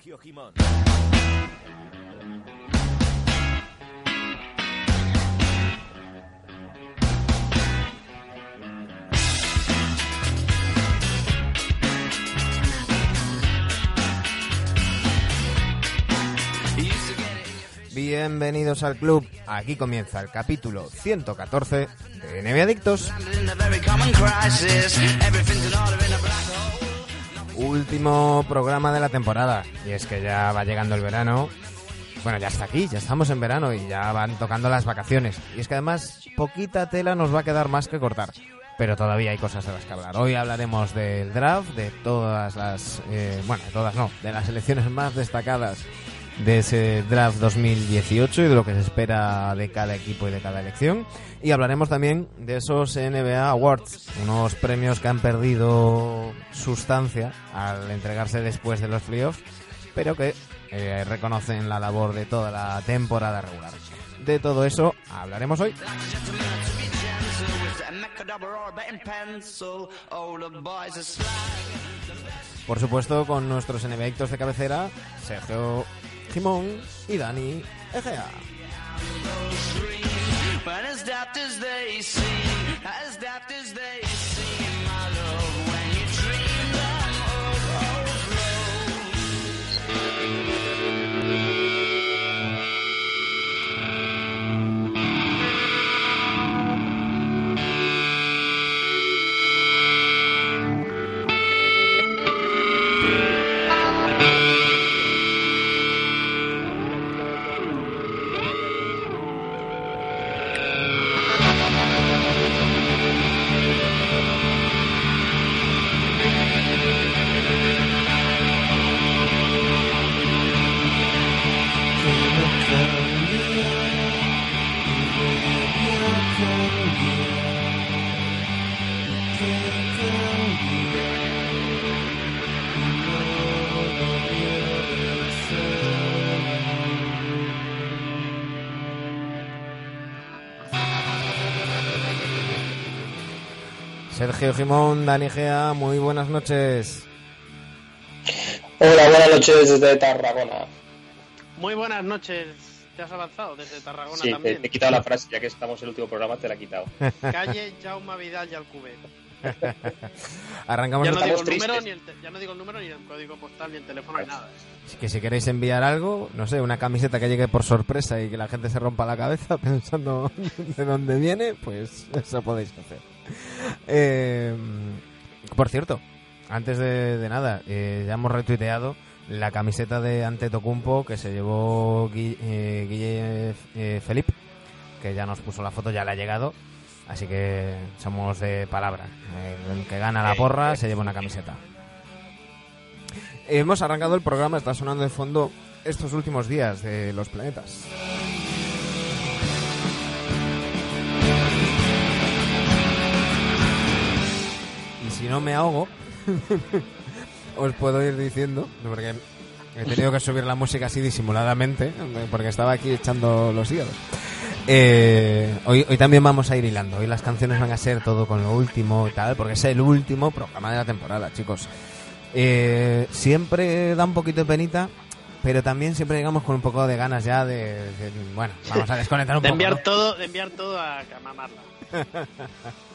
Sergio Jimón. Bienvenidos al club. Aquí comienza el capítulo 114 de NBA Adictos. Último programa de la temporada. Y es que ya va llegando el verano. Bueno, ya está aquí, ya estamos en verano y ya van tocando las vacaciones. Y es que además poquita tela nos va a quedar más que cortar. Pero todavía hay cosas de las que hablar. Hoy hablaremos del draft, de todas las... eh, bueno, todas no, de las elecciones más destacadas de ese draft 2018 y de lo que se espera de cada equipo y de cada elección. Y hablaremos también de esos NBA Awards, unos premios que han perdido sustancia al entregarse después de los playoffs, pero que eh, reconocen la labor de toda la temporada regular. De todo eso hablaremos hoy. Por supuesto, con nuestros NBAictos de cabecera, Sergio Jimón y Dani Egea. But as as they as as they. Sergio Jimón, Dani Egea, muy buenas noches. Hola, buenas noches desde Tarragona. Muy buenas noches. ¿Te has avanzado desde Tarragona Sí, también? te he quitado la frase, ya que estamos en el último programa, te la he quitado. Calle Jaume Vidal y Alcube. Arrancamos Ya no, digo el número, ni el ya no digo el número, ni el código postal, ni el teléfono, ni nada. que si queréis enviar algo, no sé, una camiseta que llegue por sorpresa y que la gente se rompa la cabeza pensando de dónde viene, pues eso podéis hacer. Eh, por cierto, antes de, de nada, eh, ya hemos retuiteado la camiseta de Antetokounmpo que se llevó eh, Guille eh, Felipe, que ya nos puso la foto, ya le ha llegado. Así que somos de palabra. El que gana la porra se lleva una camiseta. Hemos arrancado el programa, está sonando de fondo estos últimos días de los planetas. Si no me ahogo, os puedo ir diciendo, porque he tenido que subir la música así disimuladamente, porque estaba aquí echando los hígados. Eh, hoy, hoy también vamos a ir hilando, hoy las canciones van a ser todo con lo último y tal, porque es el último programa de la temporada, chicos. Eh, siempre da un poquito de penita, pero también siempre llegamos con un poco de ganas ya de, de- bueno, vamos a desconectar un De poco. enviar ¿no? todo, de enviar todo a, a mamarla.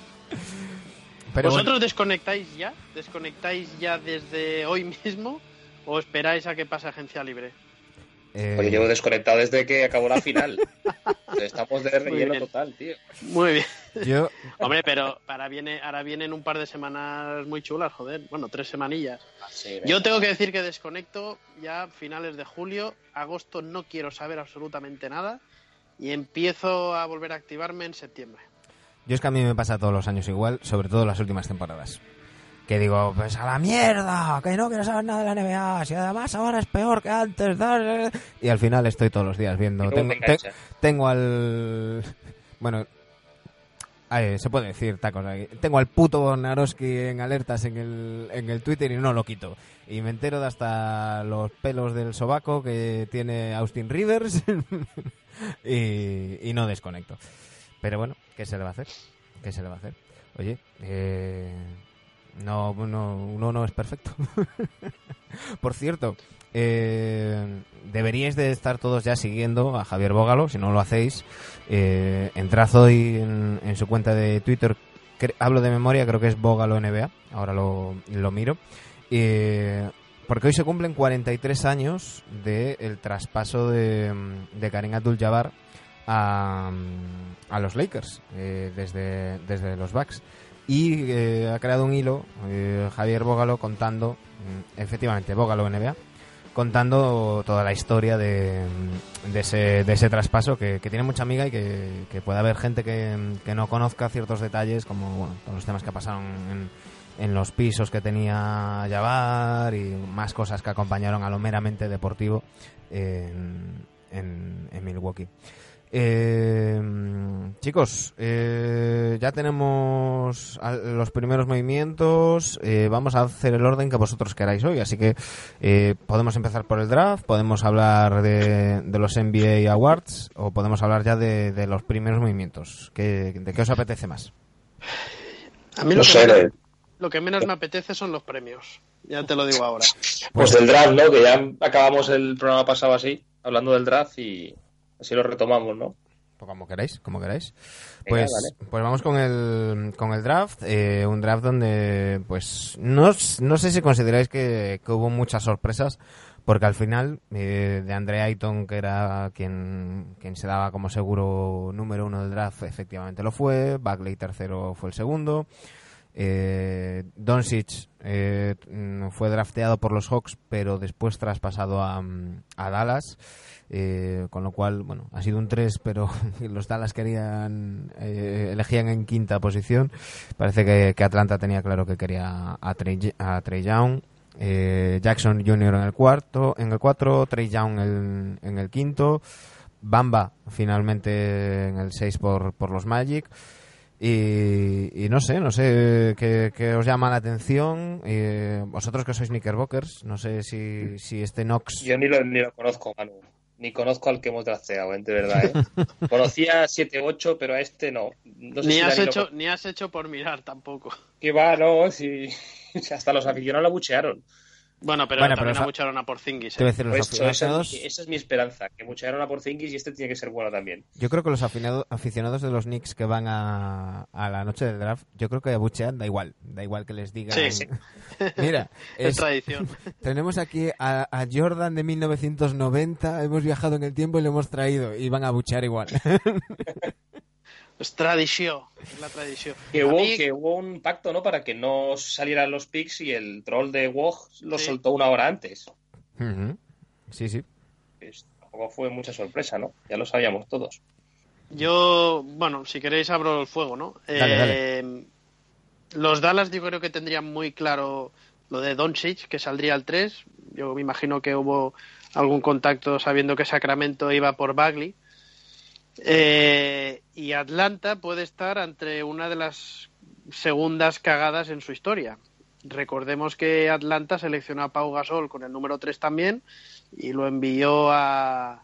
Pero ¿Vosotros bueno, desconectáis ya? ¿Desconectáis ya desde hoy mismo? ¿O esperáis a que pase agencia libre? eh, Oye, llevo desconectado desde que acabó la final. Estamos de relleno total, tío. Muy bien. yo, Hombre, pero ahora, viene, ahora vienen un par de semanas muy chulas, joder. Bueno, tres semanillas. Sí, Yo tengo que decir que desconecto ya finales de julio. Agosto no quiero saber absolutamente nada. Y empiezo a volver a activarme en septiembre. Yo es que a mí me pasa todos los años igual, sobre todo las últimas temporadas. Que digo, pues a la mierda, que no quiero saber nada de la NBA, si además ahora es peor que antes, tal. y al final estoy todos los días viendo. ¿Cómo Tengo, te te- engancha? tengo al. Bueno, ay, se puede decir tacos aquí. Tengo al puto Naroski en alertas en el, en el Twitter y no lo quito. Y me entero de hasta los pelos del sobaco que tiene Austin Rivers y, y no desconecto. Pero bueno, ¿qué se le va a hacer? ¿Qué se le va a hacer? Oye, eh, No, no, uno no es perfecto. Por cierto, eh, deberíais de estar todos ya siguiendo a Javier Bógalo, si no lo hacéis. Eh, entrad hoy en, en su cuenta de Twitter, cre- hablo de memoria, creo que es Bógalo NBA, ahora lo, lo miro. Eh, porque hoy se cumplen 43 años del traspaso de, de Karim Abdul-Jabbar a, a los Lakers eh, desde, desde los Bucks. Y eh, ha creado un hilo, eh, Javier Bógalo, contando, mm, efectivamente, Bógalo NBA, contando toda la historia de, de, ese, de ese traspaso que, que tiene mucha amiga y que, que puede haber gente que, que no conozca ciertos detalles, como bueno, todos los temas que pasaron en, en los pisos que tenía Jabbar y más cosas que acompañaron a lo meramente deportivo en, en Milwaukee. Eh, chicos, eh, ya tenemos los primeros movimientos. eh, vamos a hacer el orden que vosotros queráis hoy. Así que eh, podemos empezar por el draft, podemos hablar de, de los NBA Awards o podemos hablar ya de, de los primeros movimientos. ¿Qué, ¿De qué os apetece más? A mí No lo, que sé, menos, de- lo que menos me apetece son los premios. Ya te lo digo ahora. pues del draft, ¿no? Que ya acabamos el programa pasado así, hablando del draft y así lo retomamos, ¿no? Pues como queráis, como queráis. Pues, vale. pues vamos con el, con el draft. eh, un draft donde, pues, no, no sé si consideráis que, que hubo muchas sorpresas, porque al final, eh, de Andre Ayton, que era quien, quien se daba como seguro número uno del draft, efectivamente lo fue. Bagley tercero fue el segundo. Eh, Doncic eh, fue drafteado por los Hawks, pero después traspasado a, a Dallas. Eh, con lo cual, bueno, ha sido un 3, pero los Dallas querían, eh, elegían en quinta posición. Parece que, Atlanta tenía claro que quería a Trey, a Trey Young. Eh, Jackson Jr. en el cuarto, en el 4, Trey Young en, el quinto, Bamba finalmente en el 6 por, por los Magic. Y, y no sé, no sé qué, qué os llama la atención. Eh, vosotros que sois Knickerbockers, no sé si, si este Knox. Yo ni lo, ni lo conozco, Manu. Ni conozco al que hemos drafteado, ¿eh? de verdad. ¿eh? Conocía 7-8, pero a este no. no sé ni, si has lo hecho, ni has hecho por mirar tampoco. Que va, no, si... si hasta los aficionados la buchearon. Bueno, pero Bueno, también pero abucharon a Porzingis. ¿eh? decir, los Pues eso, esa, aficionados, es mi- esa es mi esperanza, que buchearon a Porzingis y este tiene que ser bueno también. yo creo que los aficionados de los Knicks que van a, a la noche del draft, yo creo que abuchean, da igual, da igual que les digan. Sí, sí. Mira, Es es- tradición. tenemos aquí a, a Jordan de 1990, hemos viajado en el tiempo y lo hemos traído y van a abuchear igual. Es tradición. Es la tradición. Que hubo, mí- que hubo un pacto, ¿no? Para que no salieran los picks y el troll de WoG lo Sí. soltó una hora antes. Sí, sí. Pues tampoco fue mucha sorpresa, ¿no? Ya lo sabíamos todos. Yo, bueno, si queréis abro el fuego, ¿no? Dale, Eh, Los Dallas yo creo que tendrían muy claro lo de Doncic, que saldría al 3. Yo me imagino que hubo algún contacto sabiendo que Sacramento iba por Bagley. Eh, y Atlanta puede estar ante una de las segundas cagadas en su historia. Recordemos que Atlanta seleccionó a Pau Gasol con el número 3 también y lo envió a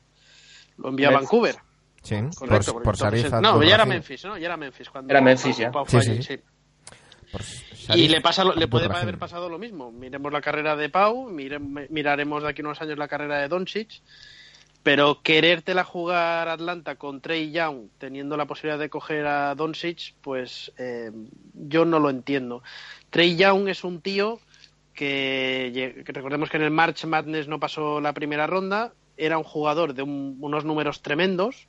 lo envió a. Vancouver. Sí, Correcto, por, por entonces- No, ya era. Memphis, ¿no? Ya era Memphis. Cuando Era Memphis, ya. Pau Sí, fue sí. allí, sí. Por Y le, pasa, lo- le puede haber pasado lo mismo. Miremos la carrera de Pau, mire- miraremos de aquí unos años la carrera de Doncic, pero querértela jugar Atlanta con Trey Young, teniendo la posibilidad de coger a Doncic, pues eh, yo no lo entiendo. Trey Young es un tío que, recordemos que en el March Madness no pasó la primera ronda, era un jugador de un- unos números tremendos,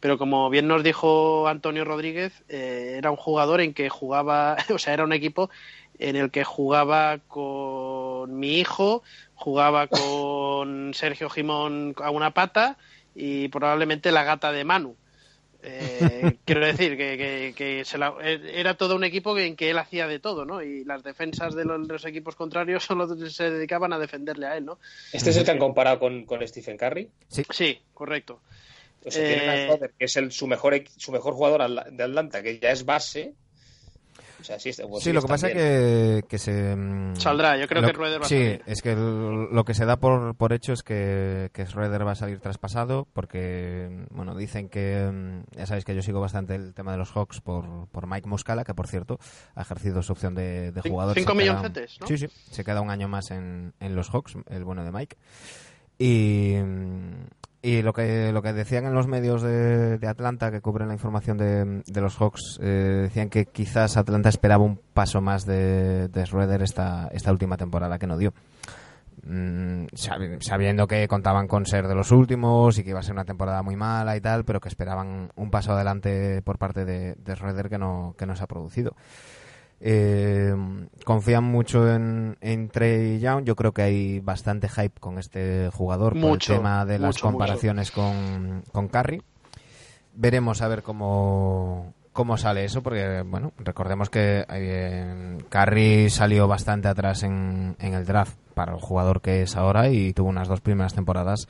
pero como bien nos dijo Antonio Rodríguez, eh, era un jugador en que jugaba, o sea, era un equipo en el que jugaba con mi hijo, jugaba con Sergio Jimón a una pata y probablemente la gata de Manu. Eh, quiero decir que, que- que se la- era todo un equipo en que él hacía de todo, ¿no? Y las defensas de los, de los equipos contrarios solo se dedicaban a defenderle a él, ¿no? Este es el que han comparado con, con Stephen Curry. Sí, correcto. O sea, Eh, que es el, su, mejor, su mejor jugador de Atlanta, que ya es base. O sea, sí, Sí, lo que pasa es que, que se... mm, Saldrá, yo creo lo- que Rueder va a Sí, salir. es que el- lo que se da por, por hecho es que, que Schroeder va a salir traspasado porque, bueno, dicen que... mm, Ya sabéis que yo sigo bastante el tema de los Hawks por, por Mike Muscala, que por cierto ha ejercido su opción de, de jugador. cinco milloncetes, ¿no? Sí, sí, se queda un año más en, en los Hawks, el bueno de Mike. Y, y lo que lo que decían en los medios de, de Atlanta que cubren la información de, de los Hawks eh, decían que quizás Atlanta esperaba un paso más de, de Schroeder esta, esta última temporada que no dio. Mm, sabi- sabiendo que contaban con ser de los últimos y que iba a ser una temporada muy mala y tal, pero que esperaban un paso adelante por parte de, de Schroeder que no, que no se ha producido. Eh, confían mucho en, en Trey Young. Yo creo que hay bastante hype con este jugador Mucho, por el tema de las mucho, comparaciones con, con Curry. Veremos a ver cómo, cómo sale eso, porque bueno, recordemos que eh, Curry salió bastante atrás en, en el draft para el jugador que es ahora y tuvo unas dos primeras temporadas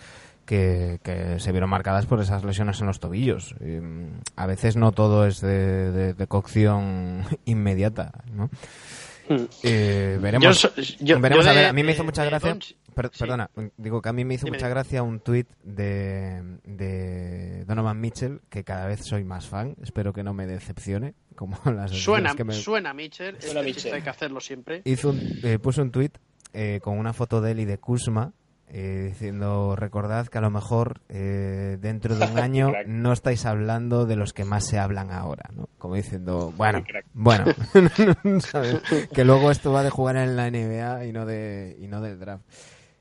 que, que se vieron marcadas por esas lesiones en los tobillos. Y, mm, a veces no todo es de, de- de cocción inmediata, ¿no? Mm. Eh, veremos. Yo so- yo- veremos yo a ver, a mí me hizo de- mucha de gracia. Doncic- per- sí. Perdona, digo que a mí me hizo Dime, mucha gracia un tuit de, de Donovan Mitchell, que cada vez soy más fan. Espero que no me decepcione, como las Suena, decisiones que me, suena Mitchell, Suena este Mitchell. hay que hacerlo siempre. hizo un, eh, puso un tuit eh, con una foto de él y de Kuzma eh, diciendo recordad que a lo mejor eh, dentro de un año no estáis hablando de los que más se hablan ahora ¿no? como diciendo bueno bueno ¿sabes? que luego esto va de jugar en la NBA y no de y no del draft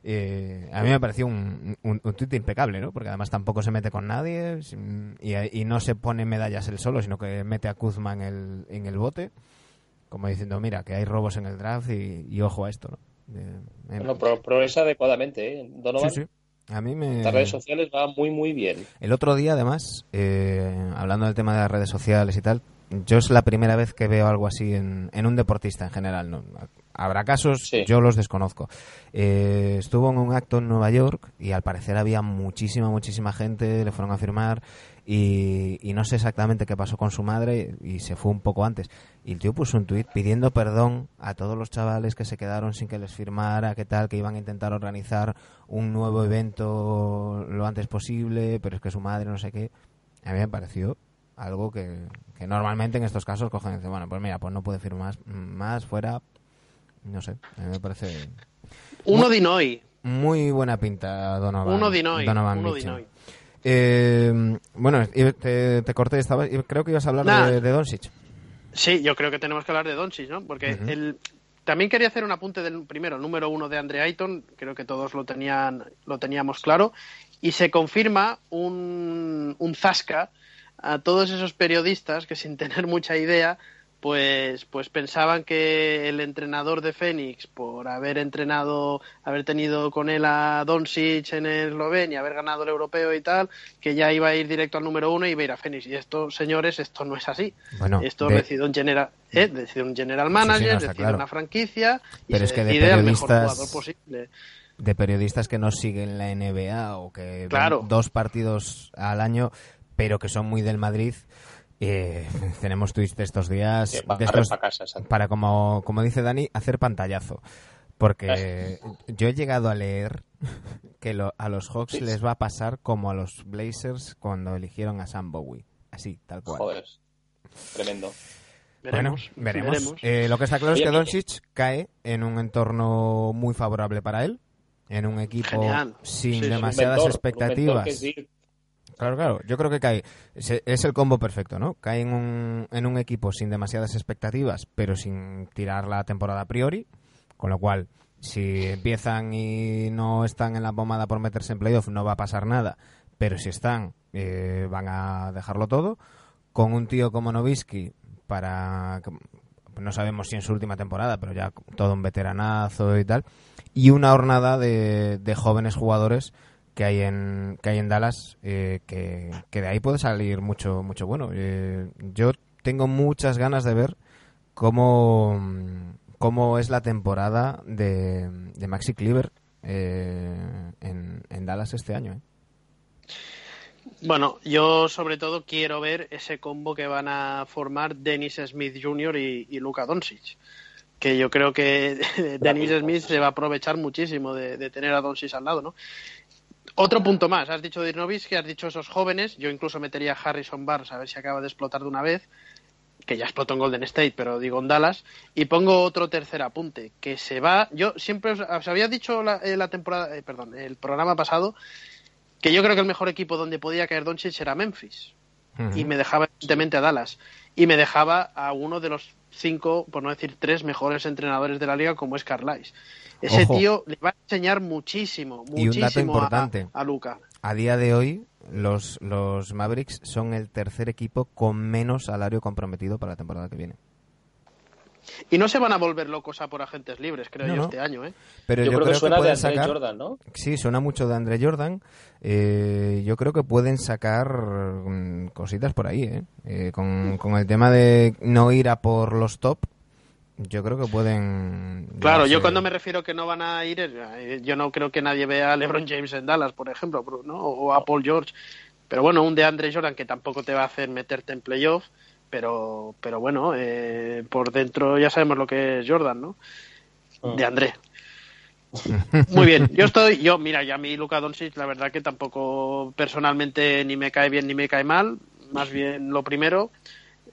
Eh, a mí me pareció un, un, un tuit impecable, ¿no? Porque además tampoco se mete con nadie y, y no se pone medallas él solo, sino que mete a Kuzma en el, en el bote como diciendo, mira, que hay robos en el draft y, y ojo a esto, ¿no? Bueno, pro- progresa adecuadamente, ¿eh? Donovan. sí, sí. A mí me... Las redes sociales va muy, muy bien. El otro día, además, eh, hablando del tema de las redes sociales y tal, yo es la primera vez que veo algo así en, en un deportista en general. ¿no? Habrá casos, Sí. yo los desconozco. Eh, estuvo en un acto en Nueva York y al parecer había muchísima, muchísima gente, le fueron a firmar y, y no sé exactamente qué pasó con su madre y se fue un poco antes. Y el tío puso un tuit pidiendo perdón a todos los chavales que se quedaron sin que les firmara, que tal, que iban a intentar organizar un nuevo evento lo antes posible, pero es que su madre no sé qué. A mí me pareció algo que, que normalmente en estos casos cogen y dicen, bueno, pues mira, pues no puede firmar más, más fuera, no sé, a mí me parece Uno de Noy. muy buena pinta Donovan. Uno. Donovan Uno de Mitchell. Noy. Eh, bueno, te, te corté, estaba, creo que ibas a hablar Nah. de, de Doncic. Sí, yo creo que tenemos que hablar de Doncic, ¿no? Porque Ujú. el, también quería hacer un apunte del primero, el número uno de Andre Ayton, creo que todos lo tenían, lo teníamos claro, y se confirma un, un zasca a todos esos periodistas que sin tener mucha idea, pues, pues pensaban que el entrenador de Fénix, por haber entrenado, haber tenido con él a Doncic en Eslovenia, haber ganado el europeo y tal, que ya iba a ir directo al número uno y iba a ir a Fénix. Y esto, señores, esto no es así. Bueno, Esto de- decide un general, eh, decide un general sí, manager, está decide claro. una franquicia y Pero se es que de decide al mejor periodistas- jugador posible. de periodistas que no siguen la NBA o que ven Claro. dos partidos al año, pero que son muy del Madrid. Eh, tenemos tweets de estos días, de estos, para casa, exacto. para como, como dice Dani, hacer pantallazo. Porque yo he llegado a leer que lo- a los Hawks Sí. les va a pasar como a los Blazers cuando eligieron a Sam Bowie. Así, tal cual. Joder. Tremendo. Veremos, bueno, veremos. veremos. Eh, lo que está claro es que. Doncic cae en un entorno muy favorable para él, en un equipo Genial. sin Sí, demasiadas mentor, expectativas. que Claro, claro. Yo creo que cae. Es, el combo perfecto, ¿no? Cae en un, en un equipo sin demasiadas expectativas, pero sin tirar la temporada a priori. Con lo cual, si empiezan y no están en la pomada por meterse en playoff, no va a pasar nada. Pero si están, eh, van a dejarlo todo. Con un tío como Novisky, para. No sabemos si en su última temporada, pero ya todo un veteranazo y tal. Y una hornada de, de jóvenes jugadores que hay en que hay en Dallas eh, que, que de ahí puede salir mucho mucho bueno Eh, yo tengo muchas ganas de ver cómo cómo es la temporada de, de Maxi Cleaver eh, en, en Dallas este año ¿eh? Bueno, yo sobre todo quiero ver ese combo que van a formar Dennis Smith Jr. y, y Luka Doncic. Que yo creo que Dennis Smith se va a aprovechar muchísimo de, de tener a Doncic al lado, ¿no? Otro punto más, has dicho que has dicho esos jóvenes, yo incluso metería a Harrison Barnes a ver si acaba de explotar de una vez, que ya explotó en Golden State, pero digo en Dallas, y pongo otro tercer apunte, que se va, yo siempre os, os había dicho la, eh, la temporada, eh, perdón, el programa pasado, que yo creo que el mejor equipo donde podía caer Doncic era Memphis, y me dejaba evidentemente a Dallas, y me dejaba a uno de los cinco, por no decir tres mejores entrenadores de la liga como es Carlisle. Ese Ojo. tío le va a enseñar muchísimo, Y un dato muchísimo a- a Luca. A día de hoy, los, los Mavericks son el tercer equipo con menos salario comprometido para la temporada que viene. Y no se van a volver locos a por agentes libres, creo No, yo, no. este año, ¿eh? Pero Yo, yo, creo, que suena de pueden Andre sacar... Jordan, ¿no? Sí, suena mucho de Andre Jordan. Eh, yo creo que pueden sacar mm, cositas por ahí, ¿eh? Eh, con, con el tema de no ir a por los top, yo creo que pueden... Claro, yo cuando me refiero que no van a ir, eh, yo no creo que nadie vea a LeBron James en Dallas, por ejemplo, ¿no? o a Paul George. Pero bueno, un de Andre Jordan que tampoco te va a hacer meterte en playoff, pero, pero bueno, eh, por dentro ya sabemos lo que es Jordan, ¿no? Mm. De André. Muy bien, yo estoy, yo, mira, ya a mí Luka Doncic, la verdad que tampoco personalmente ni me cae bien ni me cae mal, más bien lo primero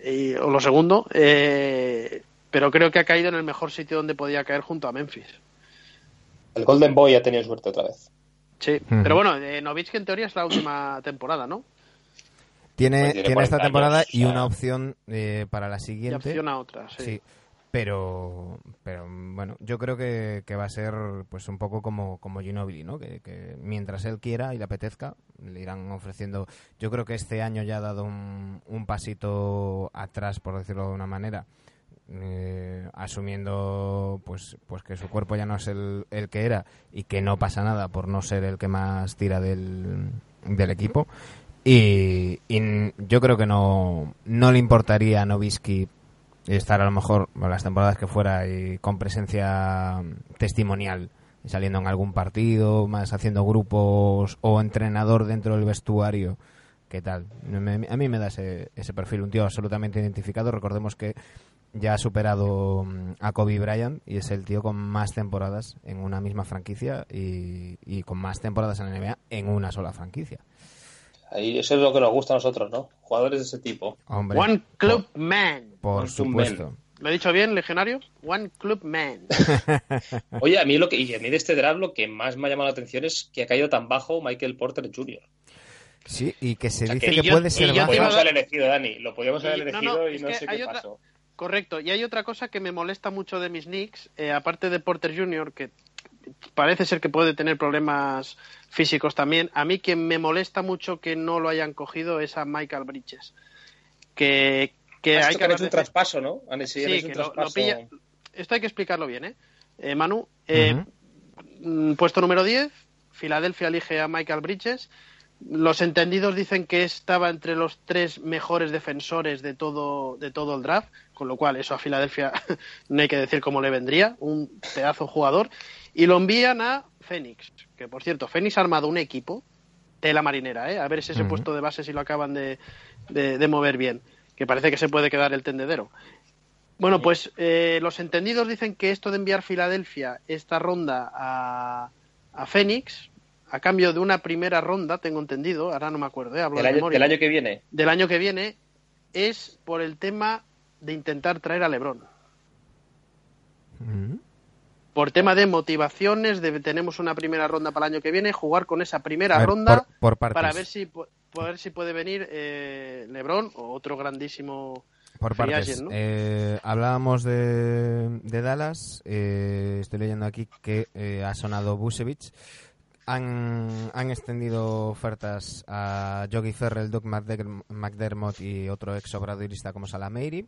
y- o lo segundo, eh, pero creo que ha caído en el mejor sitio donde podía caer junto a Memphis. El Golden Boy ha tenido suerte otra vez. Sí, pero bueno, eh, Novitsky en teoría es la última temporada, ¿no? Tiene, Pues tiene tiene esta 40 temporada años, y una opción eh, para la Y siguiente. opción a otra, sí. Sí, pero, pero bueno, yo creo que, que va a ser pues un poco como, como Ginobili, ¿no? Que, que mientras él quiera y le apetezca, le irán ofreciendo. Yo creo que este año ya ha dado un, un pasito atrás, por decirlo de una manera, eh, asumiendo pues, pues que su cuerpo ya no es el, el que era y que no pasa nada por no ser el que más tira del, del equipo. Y, y yo creo que no, no le importaría a Novisky estar a lo mejor las temporadas que fuera y con presencia testimonial saliendo en algún partido más haciendo grupos o entrenador dentro del vestuario. Qué tal a mí me da ese, ese perfil un tío absolutamente identificado. Recordemos que ya ha superado mm, a Kobe Bryant y es el tío con más temporadas en una misma franquicia y, y con más temporadas en la NBA en una sola franquicia Ahí eso es lo que nos gusta a nosotros, ¿no? Jugadores de ese tipo. hombre One Club Man. por One supuesto ¿Lo he dicho bien, legionario? One Club Man. Oye, a mí lo que y a mí de este draft lo que más me ha llamado la atención es que ha caído tan bajo Michael Porter Jr. sí y que se O sea, dice que que, yo- puede ser Lo bajo. a podíamos haber elegido, Dani. Lo podíamos haber elegido no, y no sé qué otra- pasó. Correcto. Y hay otra cosa que me molesta mucho de mis Knicks, eh, aparte de Porter Jr., que parece ser que puede tener problemas físicos también. A mí quien me molesta mucho que no lo hayan cogido es a Michael Bridges. Que, que hay que hecho un traspaso, ¿no? Han sí, un que lo, pilla. Esto hay que explicarlo bien, ¿eh? Eh, Manu, eh, mm, puesto número 10, Filadelfia elige a Michael Bridges. Los entendidos dicen que estaba entre los tres mejores defensores de todo, de todo el draft, con lo cual eso a Filadelfia no hay que decir cómo le vendría, un pedazo jugador. Y lo envían a Phoenix, que por cierto, Phoenix ha armado un equipo, tela marinera, ¿eh? a ver si ese Ujú. puesto de base si lo acaban de, de- de mover bien, que parece que se puede quedar el tendedero. Bueno, pues eh, los entendidos dicen que esto de enviar Filadelfia esta ronda a, a Phoenix, a cambio de una primera ronda, tengo entendido, ahora no me acuerdo, ¿eh? hablo Del de año, del año que viene. del año que viene, es por el tema de intentar traer a Lebron. Por tema de motivaciones, de tenemos una primera ronda para el año que viene, jugar con esa primera ver, ronda por, por para ver si, para ver si puede venir eh, Lebron o otro grandísimo Por partes. agent, ¿no? Eh, hablábamos de, de Dallas. eh, estoy leyendo aquí que eh, ha sonado Busevich. Han, han extendido ofertas a Yogi Ferrell, Doug McDer- McDermott y otro ex obradorista como Salameiri.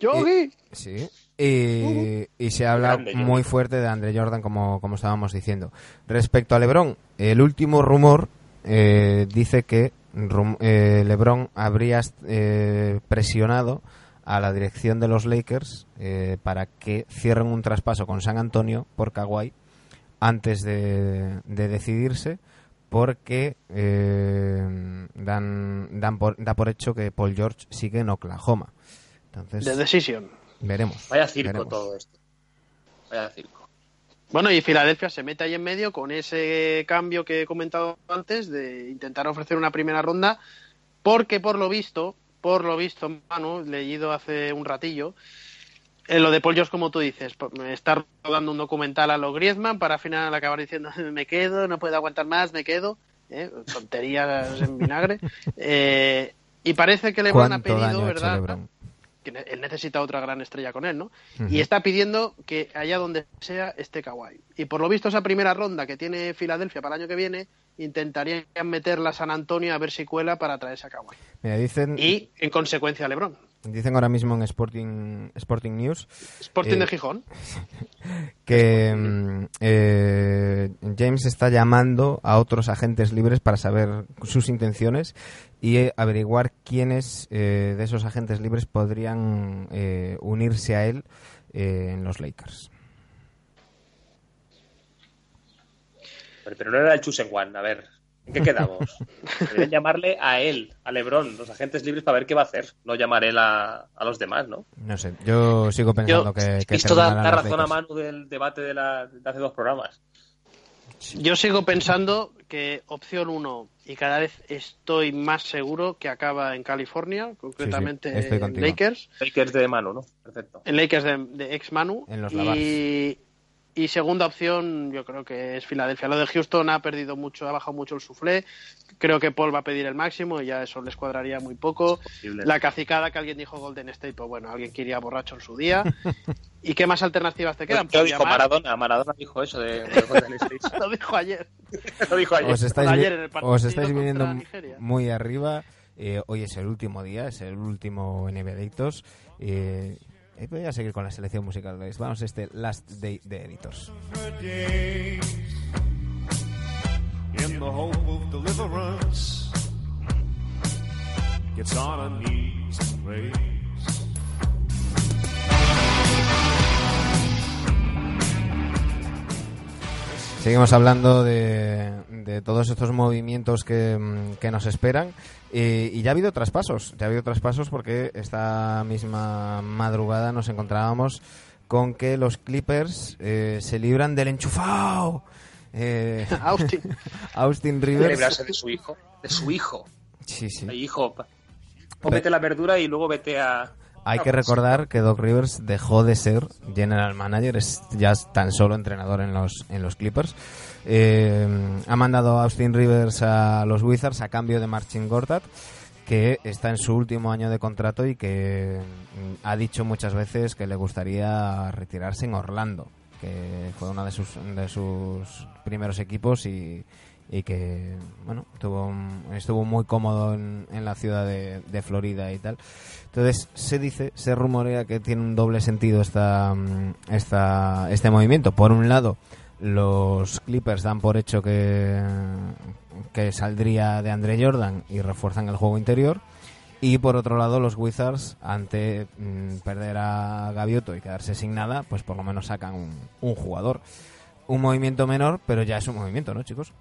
¡Yogi! Sí. Y, y se habla Grande, muy fuerte de Andre Jordan, como, como estábamos diciendo. Respecto a LeBron, el último rumor eh, dice que rum- eh, LeBron habría eh, presionado a la dirección de los Lakers eh, para que cierren un traspaso con San Antonio por Kawhi antes de, de decidirse porque eh, dan, dan por, da por hecho que Paul George sigue en Oklahoma. Entonces, De Decision. veremos. Vaya circo veremos. todo esto. Vaya circo. Bueno, y Filadelfia se mete ahí en medio con ese cambio que he comentado antes de intentar ofrecer una primera ronda, porque por lo visto, por lo visto, Manu, leído hace un ratillo, en lo de Paul George, como tú dices, está rodando un documental a los Griezmann para al final acabar diciendo me quedo, no puedo aguantar más, me quedo, ¿eh? tonterías en vinagre. Eh, y parece que le van a ¿Cuánto daño pedido, ha hecho ¿verdad? Que él necesita otra gran estrella con él, ¿no? Y está pidiendo que allá donde sea esté Kawhi. Y por lo visto esa primera ronda que tiene Filadelfia para el año que viene, intentarían meterla a San Antonio a ver si cuela para traerse a Kawhi. Mira, dicen, Y en consecuencia a LeBron. dicen ahora mismo en Sporting, Sporting News Sporting Eh, de Gijón. que mm, eh, James está llamando a otros agentes libres para saber sus intenciones y eh, averiguar quiénes eh, de esos agentes libres podrían eh, unirse a él eh, en los Lakers. Pero, pero no era el Chosen One. A ver, ¿en qué quedamos? Deberían llamarle a él, a Lebron, los agentes libres, para ver qué va a hacer. No llamar él a, a los demás, ¿no? No sé, yo sigo pensando Yo que, que Visto da, razón a. Manu del debate de, la- de hace dos programas. Yo sigo pensando que opción uno, y cada vez estoy más seguro que acaba en California, concretamente en contigo. Lakers. Lakers de Manu, ¿no? Perfecto. en Lakers de, de ex Manu. En los y, y segunda opción, yo creo que es Filadelfia. Lo de Houston ha perdido mucho, ha bajado mucho el suflé. Creo que Paul va a pedir el máximo y ya eso les cuadraría muy poco. La cacicada que alguien dijo Golden State, pues bueno, alguien que iría borracho en su día. ¿Y qué más alternativas te quedan? Lo Pues dijo llamar- Maradona. Maradona dijo eso de, de Golden State. Lo dijo ayer. Lo dijo ayer. Os estáis, Ayer en el partido os estáis viniendo muy arriba. Eh, hoy es el último día, es el último NBA Edictos. Eh, eh, voy a seguir con la selección musical. ¿veis? Vamos a este Last Day de Editors. her days in the hope of deliverance gets on her knees and prays. Seguimos hablando de, de todos estos movimientos que, mm, que nos esperan. Eh, y ya ha habido traspasos, ya ha habido traspasos porque esta misma madrugada nos encontrábamos con que los Clippers eh, se libran del enchufado. Eh, Austin. Austin Rivers. librarse de su hijo. De su hijo. Sí, sí. Hijo. pa- Cómete la verdura y luego vete a. Hay que recordar que Doc Rivers dejó de ser general manager, es ya tan solo entrenador en los, en los Clippers. Eh, ha mandado a Austin Rivers a los Wizards a cambio de Marcin Gortat, que está en su último año de contrato y que mm, ha dicho muchas veces que le gustaría retirarse en Orlando, que fue uno de sus, de sus primeros equipos y, y que bueno tuvo, estuvo muy cómodo en, en la ciudad de, Florida y tal. Entonces se dice, se rumorea que tiene un doble sentido esta, esta, este movimiento. Por un lado, los Clippers dan por hecho que, que saldría de Andre Jordan y refuerzan el juego interior. Y por otro lado, los Wizards, ante mm, perder a Gavioto y quedarse sin nada, pues por lo menos sacan un, un jugador. Un movimiento menor, pero ya es un movimiento, ¿no, chicos?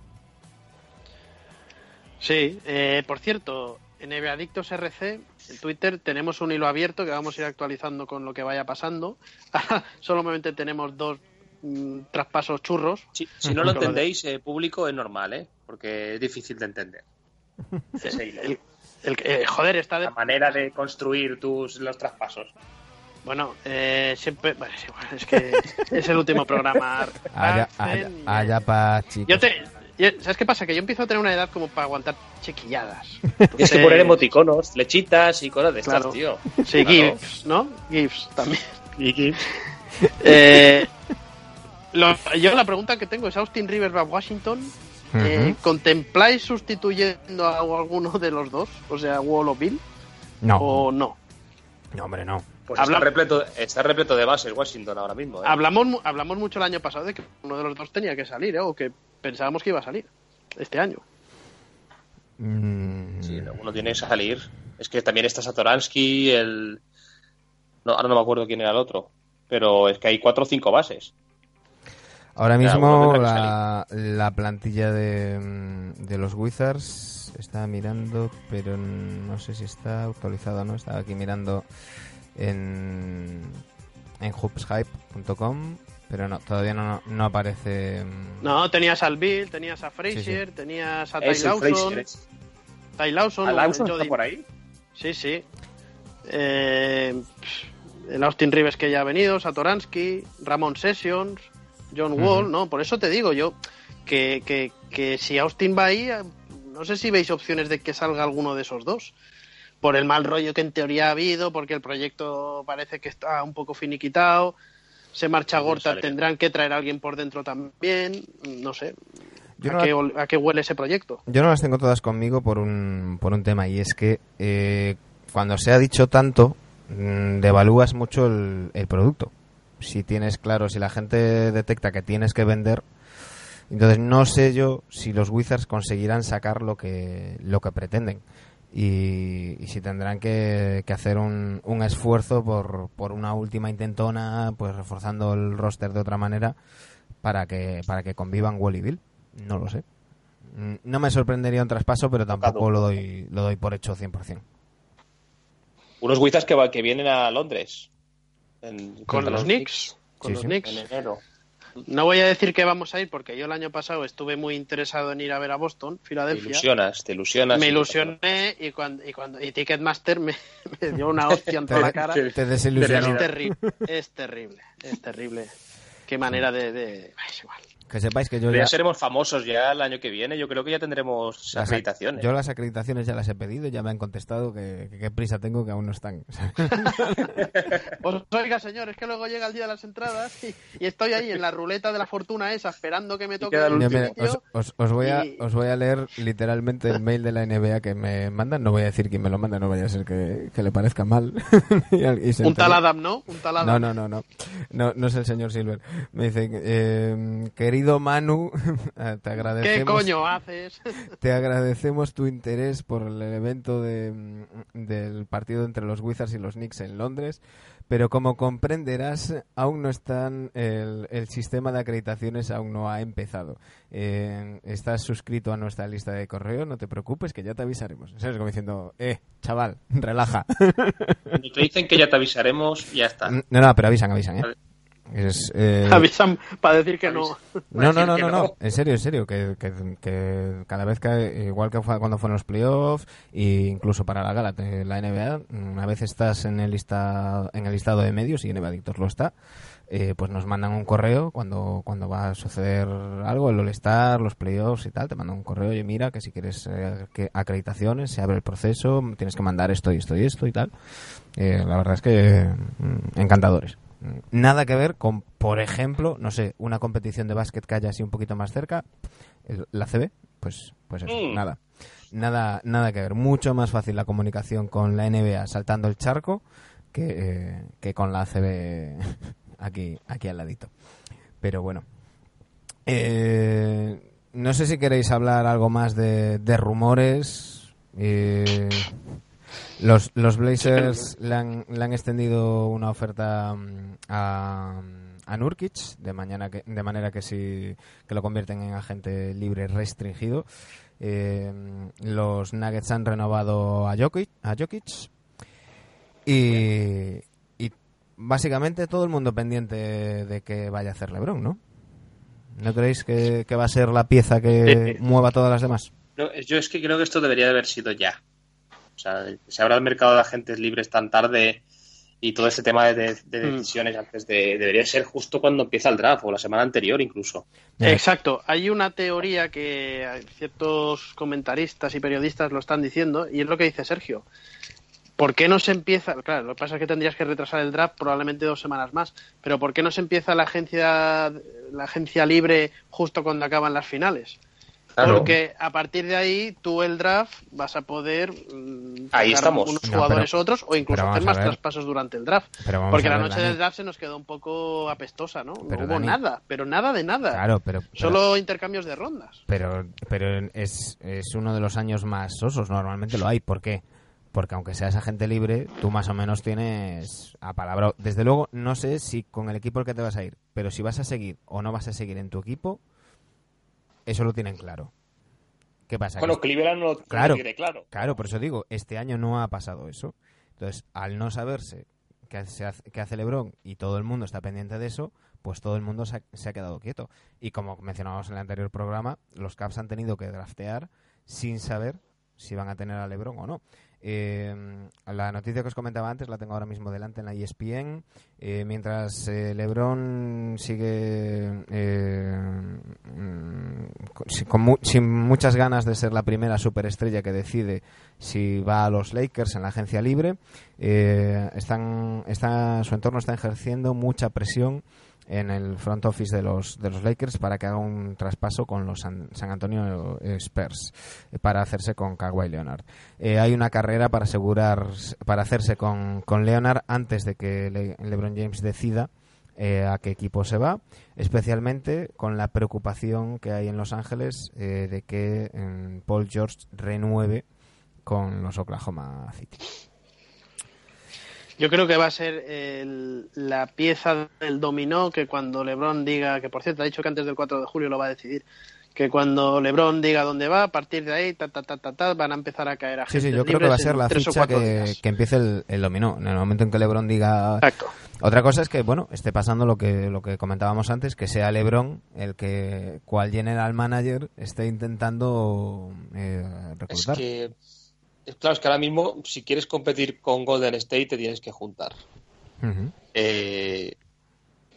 Sí, eh, por cierto, en Adictos RC, en Twitter, tenemos un hilo abierto que vamos a ir actualizando con lo que vaya pasando. Solamente tenemos dos mm, traspasos churros. Si, si no lo entendéis, eh, público, es normal, ¿eh? Porque es difícil de entender. Ese hilo. El, el que- eh, joder, está de... La manera de construir tus los traspasos. Bueno, eh, siempre... bueno, es igual, es que es el último programa. Allá, allá, allá pa' chicos. Yo te... ¿Sabes qué pasa? Que yo empiezo a tener una edad como para aguantar chequilladas. Tienes que poner emoticonos, flechitas y cosas de estas, Claro. tío. Sí, Claro. GIFs, ¿no? GIFs también. Y GIFs. Eh, lo- yo la pregunta que tengo es, ¿Austin Rivers va a Washington? Eh. ¿Contempláis sustituyendo a alguno de los dos? O sea, Wall o Bill, No, o no? no, hombre, no. Pues Habla- está, repleto, está repleto de bases Washington ahora mismo, ¿eh? Hablamos, hablamos mucho el año pasado de que uno de los dos tenía que salir, ¿eh? o que pensábamos que iba a salir este año. Mm, Sí, no, uno tiene que salir. Es que también está Satoransky, el... No, ahora no me acuerdo quién era el otro. Pero es que hay cuatro o cinco bases. Ahora mismo la, la plantilla de, mm, de los Wizards estaba mirando, pero no sé si está actualizado o no. Estaba aquí mirando en, en hoopshype.com, pero no, todavía no, no aparece. mm, No, tenías al Bill, tenías a Frazier, Sí, tenías a Ty Es Lawson. Frazier. es- Ty Lawson, ¿A Lawson está por ahí? Sí, sí. Eh, el Austin Rivers que ya ha venido, Satoransky, Ramon Sessions, John. Wall, ¿no? Por eso te digo yo que, que, que si Austin va ahí, no sé si veis opciones de que salga alguno de esos dos. Por el mal rollo que en teoría ha habido, porque el proyecto parece que está un poco finiquitado. Se marcha Gorta, tendrán que traer a alguien por dentro también. No sé. Yo ¿A, no qué, a qué huele ese proyecto? Yo no las tengo todas conmigo por un, por un tema y es que eh, cuando se ha dicho tanto, mm, devalúas mucho el, el producto. Si tienes claro, si la gente detecta que tienes que vender, entonces no sé yo si los Wizards conseguirán sacar lo que, lo que pretenden. Y, y si tendrán que, que hacer un, un esfuerzo por, por una última intentona, pues reforzando el roster de otra manera para que, para que convivan Wall y Bill. No lo sé. Mm, No me sorprendería un traspaso, pero tampoco lo doy, lo doy por hecho 100%. Unos Wizards que, va- que vienen a Londres. En- Con los Knicks. Con Sí, los sí. Knicks. En enero. No voy a decir que vamos a ir porque yo el año pasado estuve muy interesado en ir a ver a Boston, Te Filadelfia. ilusionas, te ilusionas. Me ilusioné y cuando, y cuando y Ticketmaster me, me dio una hostia en toda la cara. Te Es terrible, es terrible, es terrible. Qué manera de... de... Ay, es igual. Que sepáis que yo ya, ya seremos famosos ya el año que viene. Yo creo que ya tendremos las, acreditaciones. yo las acreditaciones ya las he pedido, ya me han contestado que, que qué prisa tengo que aún no están. Pues oiga, señor, es que luego llega el día de las entradas y, y estoy ahí en la ruleta de la fortuna esa esperando que me toque el último. mira, os, os- os voy a, y- os voy a leer literalmente el mail de la NBA que me mandan. No voy a decir quién me lo manda, no vaya a ser que, que le parezca mal. Y al- y se Un tal Adam, ¿no? Un tal Adam. No, no, no, no. No, no es el señor Silver. Me dice, eh, querido Manu, te ¿Qué agradecemos. coño haces? Te agradecemos tu interés por el evento de, mm, del partido entre los Wizards y los Knicks en Londres, pero como comprenderás, aún no están, el, el sistema de acreditaciones aún no ha empezado. Eh, estás suscrito a nuestra lista de correo, no te preocupes, que ya te avisaremos. ¿Sabes? Como diciendo, eh, chaval, relaja. Cuando te dicen que ya te avisaremos, ya está. No, no, pero avisan, avisan, ¿eh? Es, eh, Avisan para decir que no. No, no, no, no, en serio, en serio, que, que, que cada vez que, igual que fue cuando fueron los playoffs, e incluso para la gala de la NBA, una vez estás en el listado, en el listado de medios, y NBA Adictos lo está, eh, pues nos mandan un correo cuando, cuando va a suceder algo, el All-Star, los playoffs y tal, te mandan un correo, oye, mira, que si quieres eh, que acreditaciones, se abre el proceso, tienes que mandar esto y esto y esto y tal. Eh, la verdad es que mm, encantadores. Nada que ver con, por ejemplo, no sé, una competición de básquet que haya así un poquito más cerca, la CB, pues, pues eso, Mm. nada. Nada, nada que ver. Mucho más fácil la comunicación con la NBA saltando el charco que, eh, que con la CB aquí, aquí al ladito. Pero bueno. Eh, no sé si queréis hablar algo más de, de rumores. Eh, los, los Blazers le han, le han extendido una oferta mm, a, a Nurkic de, mañana que, de manera que, si, que lo convierten en agente libre restringido. Eh, los Nuggets han renovado a Jokic, a Jokic y, y básicamente todo el mundo pendiente de que vaya a hacer LeBron, ¿no? ¿No creéis que, que va a ser la pieza que Sí. mueva a todas las demás? No, yo es que creo que esto debería de haber sido ya. O sea, se abra el mercado de agentes libres tan tarde y todo este tema de, de Mm. decisiones antes de... Debería ser justo cuando empieza el draft o la semana anterior incluso. Exacto. Hay una teoría que ciertos comentaristas y periodistas lo están diciendo y es lo que dice Sergio. ¿Por qué no se empieza? Claro, lo que pasa es que tendrías que retrasar el draft probablemente dos semanas más. Pero ¿por qué no se empieza la agencia, la agencia libre justo cuando acaban las finales? Claro. Porque a partir de ahí tú el draft vas a poder mm, Ahí estamos. unos No, jugadores pero- otros o incluso hacer más traspasos durante el draft. Porque a la ver, noche Dani. del draft se nos quedó un poco apestosa, ¿no? Pero, no hubo Dani- nada, pero nada de nada. Claro, pero, pero- Solo intercambios de rondas. Pero, pero es, es uno de los años más sosos, normalmente lo hay. ¿Por qué? Porque aunque seas agente libre, tú más o menos tienes a palabra. Desde luego, no sé si con el equipo al que te vas a ir, pero si vas a seguir o no vas a seguir en tu equipo, eso lo tienen claro. ¿Qué pasa? Bueno, Cleveland no lo Claro. tiene claro. Claro, por eso digo, este año no ha pasado eso. Entonces, al no saberse qué hace, qué hace LeBron y todo el mundo está pendiente de eso, pues todo el mundo se ha, se ha quedado quieto. Y como mencionábamos en el anterior programa, los Caps han tenido que draftear sin saber si van a tener a LeBron o no. Eh, la noticia que os comentaba antes la tengo ahora mismo delante en la ESPN. Eh, mientras eh, LeBron sigue eh, mm, con- con mu- sin muchas ganas de ser la primera superestrella que decide si va a los Lakers en la agencia libre, están, está, su entorno está ejerciendo mucha presión en el front office de los, de los Lakers para que haga un traspaso con los San, San Antonio Spurs eh, para hacerse con Kawhi Leonard. Eh, hay una carrera para asegurar para hacerse con, con Leonard antes de que Le- LeBron James decida eh, a qué equipo se va, especialmente con la preocupación que hay en Los Ángeles eh, de que mm, Paul George renueve con los Oklahoma City. Yo creo que va a ser el- la pieza del dominó que cuando LeBron diga, que por cierto ha dicho que antes del 4 de julio lo va a decidir, que cuando LeBron diga dónde va, a partir de ahí, ta, ta, ta, ta, ta, van a empezar a caer Sí, agentes sí, yo creo que va a ser la ficha que, que empiece el, el dominó. En el momento en que LeBron diga Exacto. Otra cosa es que, bueno, esté pasando lo que, lo que comentábamos antes, que sea LeBron el que, cual general manager, esté intentando eh, Es reclutar. que, es claro, es que ahora mismo, si quieres competir con Golden State, te tienes que juntar. Eh,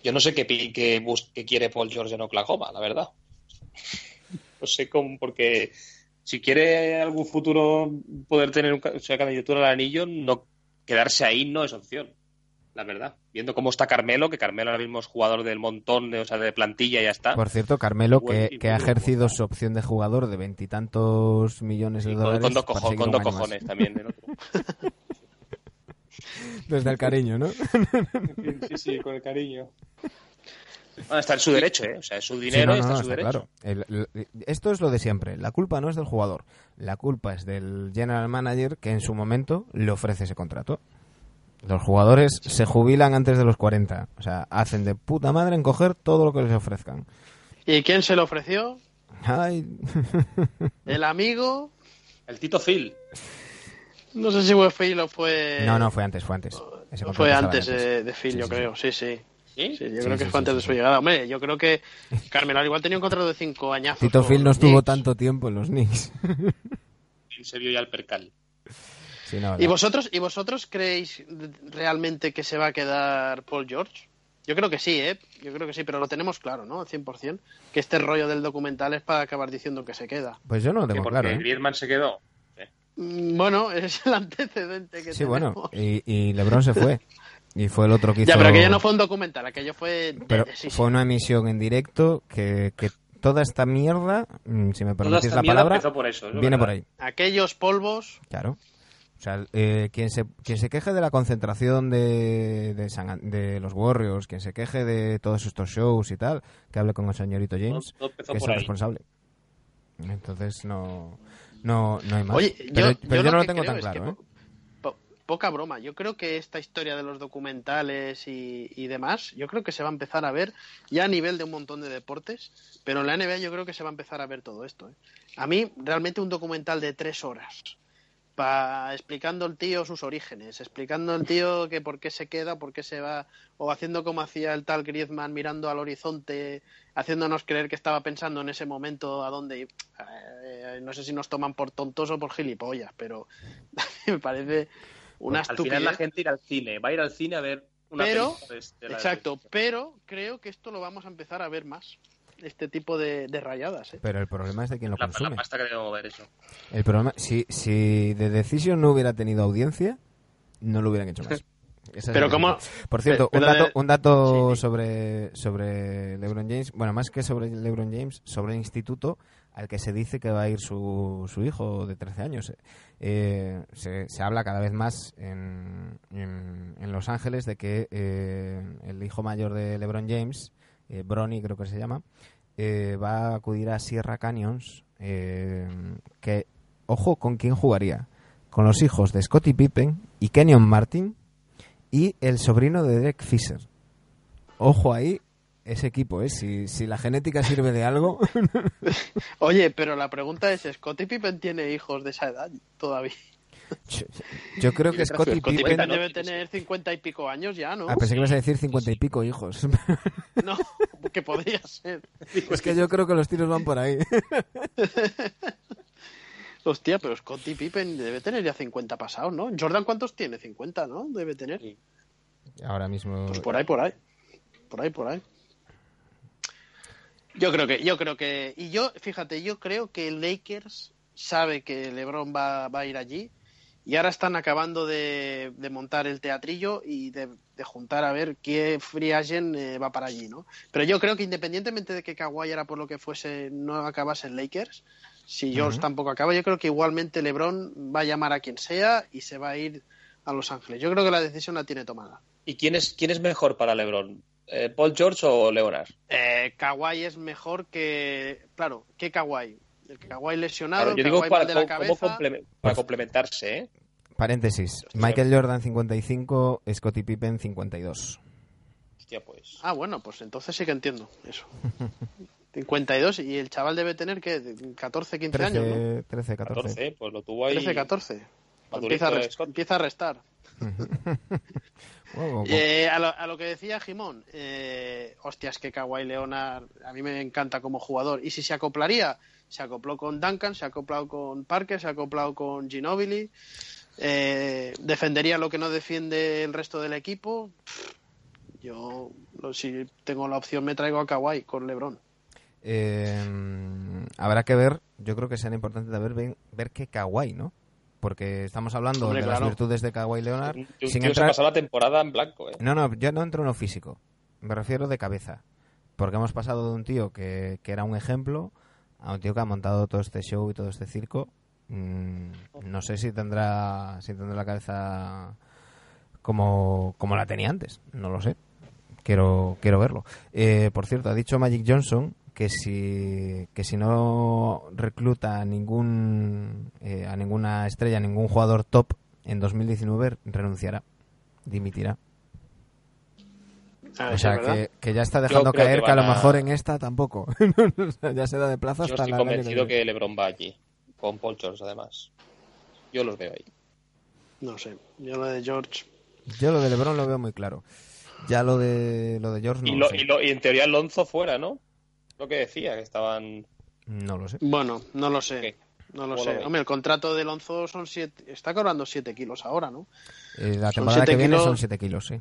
yo no sé qué, quiere Paul George en Oklahoma, la verdad. No sé cómo, porque si quiere algún futuro poder tener un, o sea, candidatura al anillo, no quedarse ahí no es opción, la verdad. Viendo cómo está Carmelo, que Carmelo ahora mismo es jugador del montón, de, o sea, de plantilla y ya está. Por cierto, Carmelo, que, que ha ejercido su opción de jugador de veintitantos millones de Y dólares. con dos, cojo- con más. cojones también. el otro. Desde el cariño, ¿no? Sí, sí, con el cariño. Ah, está en su derecho, ¿eh? O sea, es su Sí, dinero no, y está no, en su está derecho. claro. El- el- esto es lo de siempre. La culpa no es del jugador. La culpa es del general manager que en su momento le ofrece ese contrato. Los jugadores se jubilan antes de los 40. O sea, hacen de puta madre en coger todo lo que les ofrezcan. ¿Y quién se lo ofreció? Ay, El amigo. El Tito Phil. No sé si fue Phil o fue. no, no, fue antes, fue antes. Ese Fue antes de, de Phil, Sí, yo sí, creo. Sí, sí. ¿Sí? Sí, yo Sí, creo sí, que fue antes sí, de sí. su llegada. Hombre, yo creo que Carmelo al igual tenía un contrato de cinco añazos. Tito Phil no estuvo Knicks. tanto tiempo en los Knicks. Se vio ya el percal. Sí, no, ¿Y vosotros, ¿Y vosotros creéis realmente que se va a quedar Paul George? Yo creo que sí, ¿eh? Yo creo que sí, pero lo tenemos claro, ¿no? Al 100%. Que este rollo del documental es para acabar diciendo que se queda. Pues yo no lo tengo porque claro. ¿eh? Griezmann se quedó. Mm, Bueno, es el antecedente que Sí, bueno, y, y LeBron se fue. Y fue el otro que hizo... Ya, pero aquello no fue un documental, aquello fue... Pero de- sí, sí. fue una emisión en directo que, que toda esta mierda, mm, si me permitís la palabra, por eso, es viene verdad. por ahí. Aquellos polvos... Claro. O sea, eh, quien, se, quien se queje de la concentración de, de, San- de los Warriors, quien se queje de todos estos shows y tal, que hable con el señorito James, que es el ahí. responsable. Entonces no, no, no hay más. Oye, pero yo, pero yo no lo tengo tan es claro, que ¿eh? po- po- poca broma. Yo creo que esta historia de los documentales y, y demás, yo creo que se va a empezar a ver ya a nivel de un montón de deportes, pero en la NBA yo creo que se va a empezar a ver todo esto. ¿eh? A mí, realmente un documental de tres horas, pa, explicando el tío sus orígenes, explicando el tío que por qué se queda, por qué se va, o haciendo como hacía el tal Griezmann mirando al horizonte, haciéndonos creer que estaba pensando en ese momento a dónde ir. Eh, no sé si nos toman por tontos o por gilipollas, pero me parece una Al estupidez. final la gente irá al cine, va a ir al cine a ver una Pero- película de- de la- Exacto, pero creo que esto lo vamos a empezar a ver más, este tipo de, de rayadas. ¿eh? Pero el problema es de quien lo La, la consume. pasta que debemos ver eso. El problema, si, si The Decision no hubiera tenido audiencia, no lo hubieran hecho más. Pero la cómo-. Por cierto, pero un dato, un dato sí, sí. sobre, sobre LeBron James, bueno, más que sobre LeBron James, sobre el instituto al que se dice que va a ir su, su hijo de 13 años. Eh, se, se habla cada vez más en, en, en Los Ángeles de que eh, el hijo mayor de LeBron James, eh, Bronny creo que se llama, eh, va a acudir a Sierra Canyons, eh, que, ojo, ¿con quién jugaría? Con los hijos de Scottie Pippen y Kenyon Martin y el sobrino de Derek Fisher. Ojo ahí, ese equipo, ¿eh? Si, si la genética sirve de algo. Oye, pero la pregunta es, ¿Scottie Pippen tiene hijos de esa edad todavía? Yo, yo creo que Scottie Pippen. Pippen ¿no? debe tener cincuenta y pico años ya, ¿no? Ah, pensé que ibas a decir cincuenta y pico hijos. No, que podría ser. es que yo creo que los tiros van por ahí. Hostia, pero Scottie Pippen debe tener ya 50 pasados, ¿no? Jordan, ¿cuántos tiene? 50, ¿no? Debe tener. Ahora mismo. Pues por ahí, por ahí. Por ahí, por ahí. Yo creo que, yo creo que, y yo, fíjate, yo creo que el Lakers sabe que LeBron va, va a ir allí y ahora están acabando de, de montar el teatrillo y de, de juntar a ver qué free agent eh, va para allí, ¿no? Pero yo creo que independientemente de que Kawhi era por lo que fuese no acabase en Lakers, si George tampoco acaba, yo creo que igualmente LeBron va a llamar a quien sea y se va a ir a Los Ángeles. Yo creo que la decisión la tiene tomada. ¿Y quién es, quién es mejor para LeBron? Eh, ¿Paul George o Leonard? Eh, Kawhi es mejor que. Claro, que Kawhi. El Kawhi lesionado, Claro, yo digo Kawhi para, de la cabeza. comple- para Pues- complementarse, ¿eh? Paréntesis. Michael Jordan 55, Scottie Pippen 52. Hostia, pues. Ah, bueno, pues entonces sí que entiendo eso. 52 y el chaval debe tener que 14, 15 años, ¿no? 13, 13, 14. 14, pues lo tuvo ahí. 13, 14. Madurito Empieza a, rest- empieza a restar. Eh, a, lo, a lo que decía Jimón, eh, hostias, que Kawhi Leonard, a mí me encanta como jugador. Y si se acoplaría, se acopló con Duncan, se ha acoplado con Parker, se ha acoplado con Ginobili, eh, defendería lo que no defiende el resto del equipo. Yo, lo- si tengo la opción, me traigo a Kawhi con LeBron. Eh, habrá que ver, yo creo que será importante ver, ver, ver qué Kawhi, ¿no? Porque estamos hablando Hombre, de las virtudes de Kawhi Leonard. Sin se entrar... pasó la temporada en blanco, ¿eh? No, no, yo no entro en lo físico. Me refiero de cabeza. Porque hemos pasado de un tío que, que era un ejemplo a un tío que ha montado todo este show y todo este circo. Mm, no sé si tendrá, si tendrá la cabeza como, como la tenía antes. No lo sé. Quiero, quiero verlo. Eh, por cierto, ha dicho Magic Johnson que si, que si no recluta a, ningún, eh, a ninguna estrella, a ningún jugador top en 2019, renunciará, dimitirá. Ah, O sea, que, que ya está dejando caer que que, a lo a- mejor en esta tampoco. Ya se da de plazo Yo hasta estoy la- convencido viene. que LeBron va allí. Con Paul George, además. Yo los veo ahí. No sé, yo lo de George. Yo lo de LeBron lo veo muy claro. Ya lo de lo de George no y, lo lo- sé. y, lo- y en teoría Alonso fuera, ¿no? Lo que decía, que estaban. No lo sé. Bueno, no lo sé. ¿Qué? No lo ¿Cómo sé. lo? Hombre, el contrato de Lonzo son siete, está cobrando 7 kilos ahora, ¿no? Eh, la Son temporada siete que viene kilos. son 7 kilos, sí.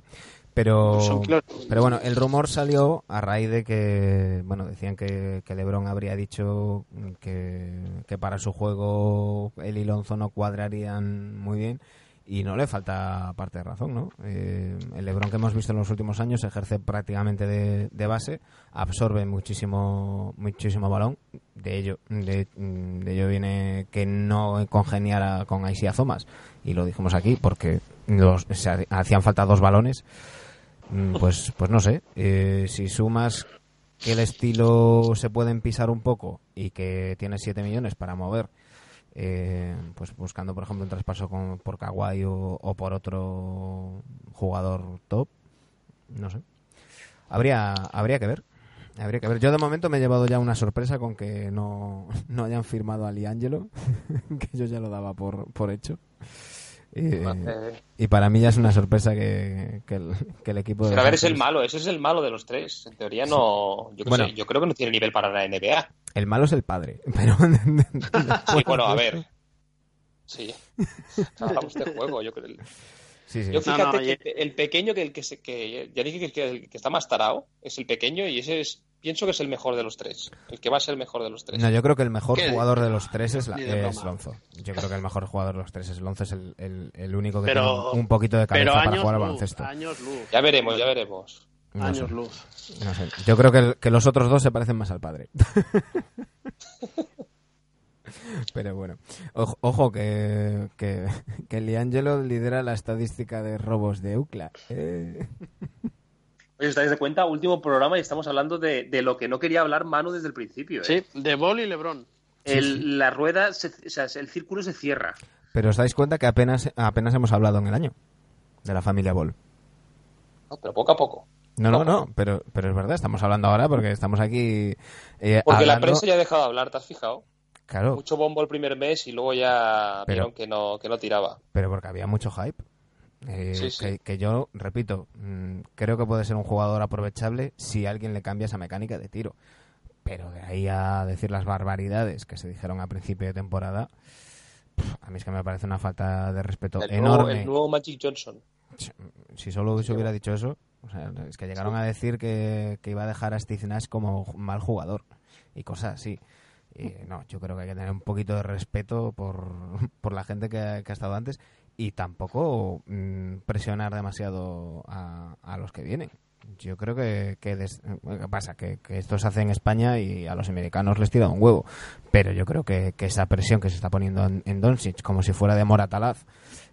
Pero, kilos. pero bueno, el rumor salió a raíz de que, bueno, decían que, que LeBron habría dicho que, que para su juego él y Lonzo no cuadrarían muy bien y no le falta parte de razón, ¿no? Eh, el LeBron que hemos visto en los últimos años ejerce prácticamente de, de base, absorbe muchísimo muchísimo balón, de ello de, de ello viene que no congeniara con Isaiah Thomas y lo dijimos aquí porque los, se hacían falta dos balones pues pues no sé. Eh, si sumas que el estilo se pueden pisar un poco y que tiene 7 millones para mover eh, pues buscando por ejemplo un traspaso con, por Kawhi o, o por otro jugador top no sé. Habría habría que ver habría que ver. Yo de momento me he llevado ya una sorpresa con que no, no hayan firmado a Liangelo que yo ya lo daba por, por hecho Eh, y para mí ya es una sorpresa que, que el, que el equipo de pero a ver, es el malo, ese es el malo de los tres. En teoría no. Yo, Bueno. sé, yo creo que no tiene nivel para la NBA. El malo es el padre, pero... Sí, bueno, a ver. Sí. Hablamos de juego, yo creo. Sí, sí. Yo fíjate no, que el pequeño, que el que se, que ya dije que, que el que está más tarado, es el pequeño y ese es, pienso que es el mejor de los tres. El que va a ser el mejor de los tres. No, yo creo que el mejor jugador de los tres es, la- Ni de es. Lonzo. Yo creo que el mejor jugador de los tres es Lonzo, es el, el- el único que Pero- tiene un, poquito de cabeza para jugar al baloncesto. años luz, Ya veremos, ya veremos. No años sé, luz. no sé. Yo creo que, el- que los otros dos se parecen más al padre. Pero bueno, ojo, ojo que, que, que Liangelo lidera la estadística de robos de UCLA. Eh. Oye, ¿os dais de cuenta? Último programa y estamos hablando de, de lo que no quería hablar Manu desde el principio. ¿eh? Sí, de Ball y LeBron. El- La rueda, se- o sea, el círculo se cierra. Pero os dais cuenta que apenas, apenas hemos hablado en el año de la familia Ball. No, pero poco a poco. No, no, no, pero, pero es verdad, estamos hablando ahora porque estamos aquí eh, Porque la prensa ya ha dejado de hablar, ¿te has fijado? Claro, Mucho bombo el primer mes y luego ya Pero- vieron que no, que no tiraba. pero porque había mucho hype. Eh, Sí, sí. Que, que yo, repito, mm, creo que puede ser un jugador aprovechable si alguien le cambia esa mecánica de tiro. Pero de ahí a decir las barbaridades que se dijeron a principio de temporada, a mí es que me parece una falta de respeto El nuevo, enorme. el nuevo Magic Johnson. Si solo se hubiera dicho eso, o sea, es que llegaron a decir que, que iba a dejar a Steve Nash como mal jugador y cosas así. Y no, yo creo que hay que tener un poquito de respeto por, por la gente que ha estado antes y tampoco mm, presionar demasiado a, a los que vienen. Yo creo que, que des- ¿qué pasa? Que, que esto se hace en España y a los americanos les tira un huevo. Pero yo creo que, que esa presión que se está poniendo en, en Doncic, como si fuera de Moratalaz,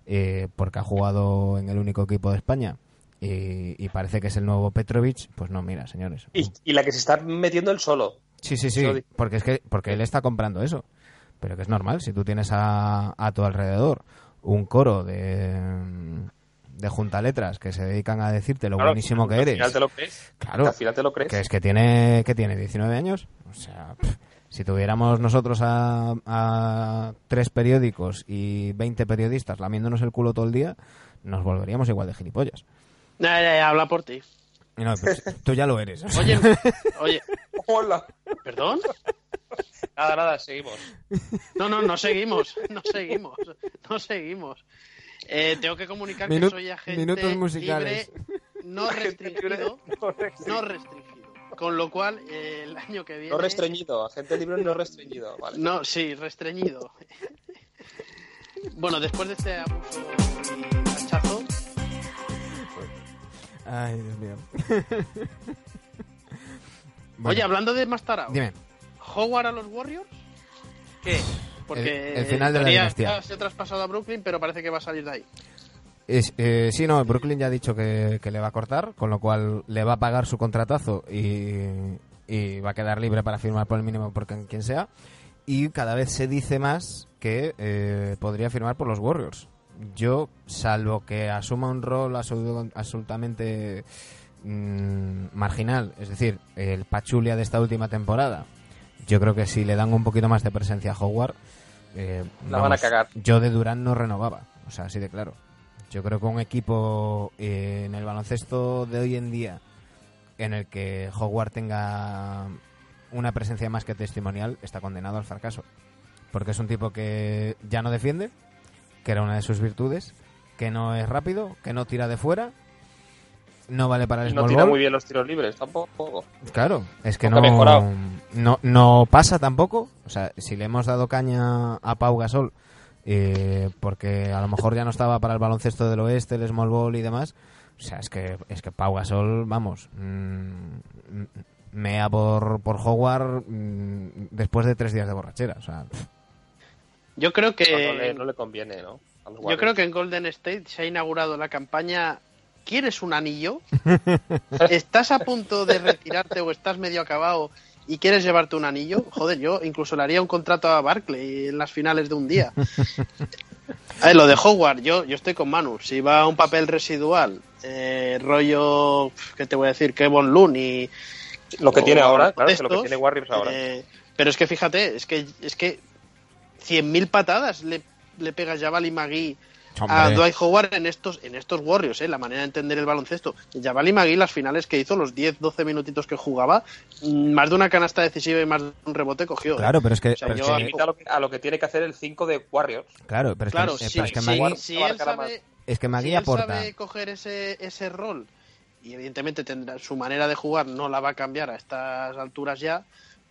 eh, porque ha jugado en el único equipo de España y, y parece que es el nuevo Petrovic, pues no, mira, señores. Y, y la que se está metiendo él solo. Sí, sí, sí, porque es que porque él está comprando eso. Pero que es normal, si tú tienes a, a tu alrededor un coro de, de juntaletras que se dedican a decirte lo Claro, buenísimo que al eres. final te lo crees. Claro. Al final te lo crees. Que es que tiene, que tiene 19 años. O sea, pff, si tuviéramos nosotros a, a tres periódicos y 20 periodistas lamiéndonos el culo todo el día, nos volveríamos igual de gilipollas. Ya, ya, ya, habla por ti. No, pues, tú ya lo eres. Oye, oye, Hola. ¿perdón? Nada, nada, seguimos. No, no, no seguimos, no seguimos, no seguimos. Eh, tengo que comunicar Minu- que soy agente minutos musicales. libre, no restringido, no restringido. Con lo cual, eh, el año que viene... No restreñido, agente libre no restreñido. Vale. No, sí, restreñido. Bueno, después de este abuso y hachazo, Ay, Dios mío. Bueno, oye, hablando de Mastarao, dime. ¿Howard a los Warriors? ¿Qué? Porque El- el final de la dinastía. se ha traspasado a Brooklyn, pero parece que va a salir de ahí. Es, eh, sí, no, Brooklyn ya ha dicho que, que le va a cortar, con lo cual le va a pagar su contratazo y, y va a quedar libre para firmar por el mínimo por quien quien sea. Y cada vez se dice más que eh, podría firmar por los Warriors. Yo, salvo que asuma un rol absolu- absolutamente mm, marginal, es decir, el Pachulia de esta última temporada, yo creo que si le dan un poquito más de presencia a Howard, eh, La van a cagar. Yo de Durán no renovaba, o sea, así de claro. Yo creo que un equipo eh, en el baloncesto de hoy en día en el que Howard tenga una presencia más que testimonial está condenado al fracaso. Porque es un tipo que ya no defiende, que era una de sus virtudes, que no es rápido, que no tira de fuera, no vale para el Y no small tira ball. muy bien los tiros libres tampoco. Claro, es que Poco no, no no pasa tampoco. O sea, si le hemos dado caña a Pau Gasol, eh, porque a lo mejor ya no estaba para el baloncesto del oeste, el small ball y demás. O sea, es que es que Pau Gasol, vamos, mm, mea por por Howard mm, después de tres días de borrachera. O sea, Yo creo No, que le, no le conviene, ¿no? Yo creo que en Golden State se ha inaugurado la campaña ¿Quieres un anillo? ¿Estás a punto de retirarte o estás medio acabado y quieres llevarte un anillo? Joder, yo incluso le haría un contrato a Barclay en las finales de un día. A ver, lo de Howard, yo, yo estoy con Manu. Si va a un papel residual, eh, rollo, ¿qué te voy a decir? Kevin Looney. Lo que tiene ahora, claro, que lo que tiene Warriors ahora. eh, pero es que fíjate, es que es que 100.000 patadas le, le pega Jabali Magui a. Dwight Howard en estos en estos Warriors, ¿eh? la manera de entender el baloncesto. Jabali Magui, las finales que hizo, los 10-12 minutitos que jugaba, mm, más de una canasta decisiva y más de un rebote cogió. ¿eh? claro, pero es que, O sea, pero es yo- que- Limita a lo, que, a lo que tiene que hacer el 5 de Warriors. claro, pero es Claro, que, eh, si, es que si- Magui, si él abarcará sabe, es que Magui si él aporta. sabe coger ese, ese rol y evidentemente tendrá su manera de jugar no la va a cambiar a estas alturas ya,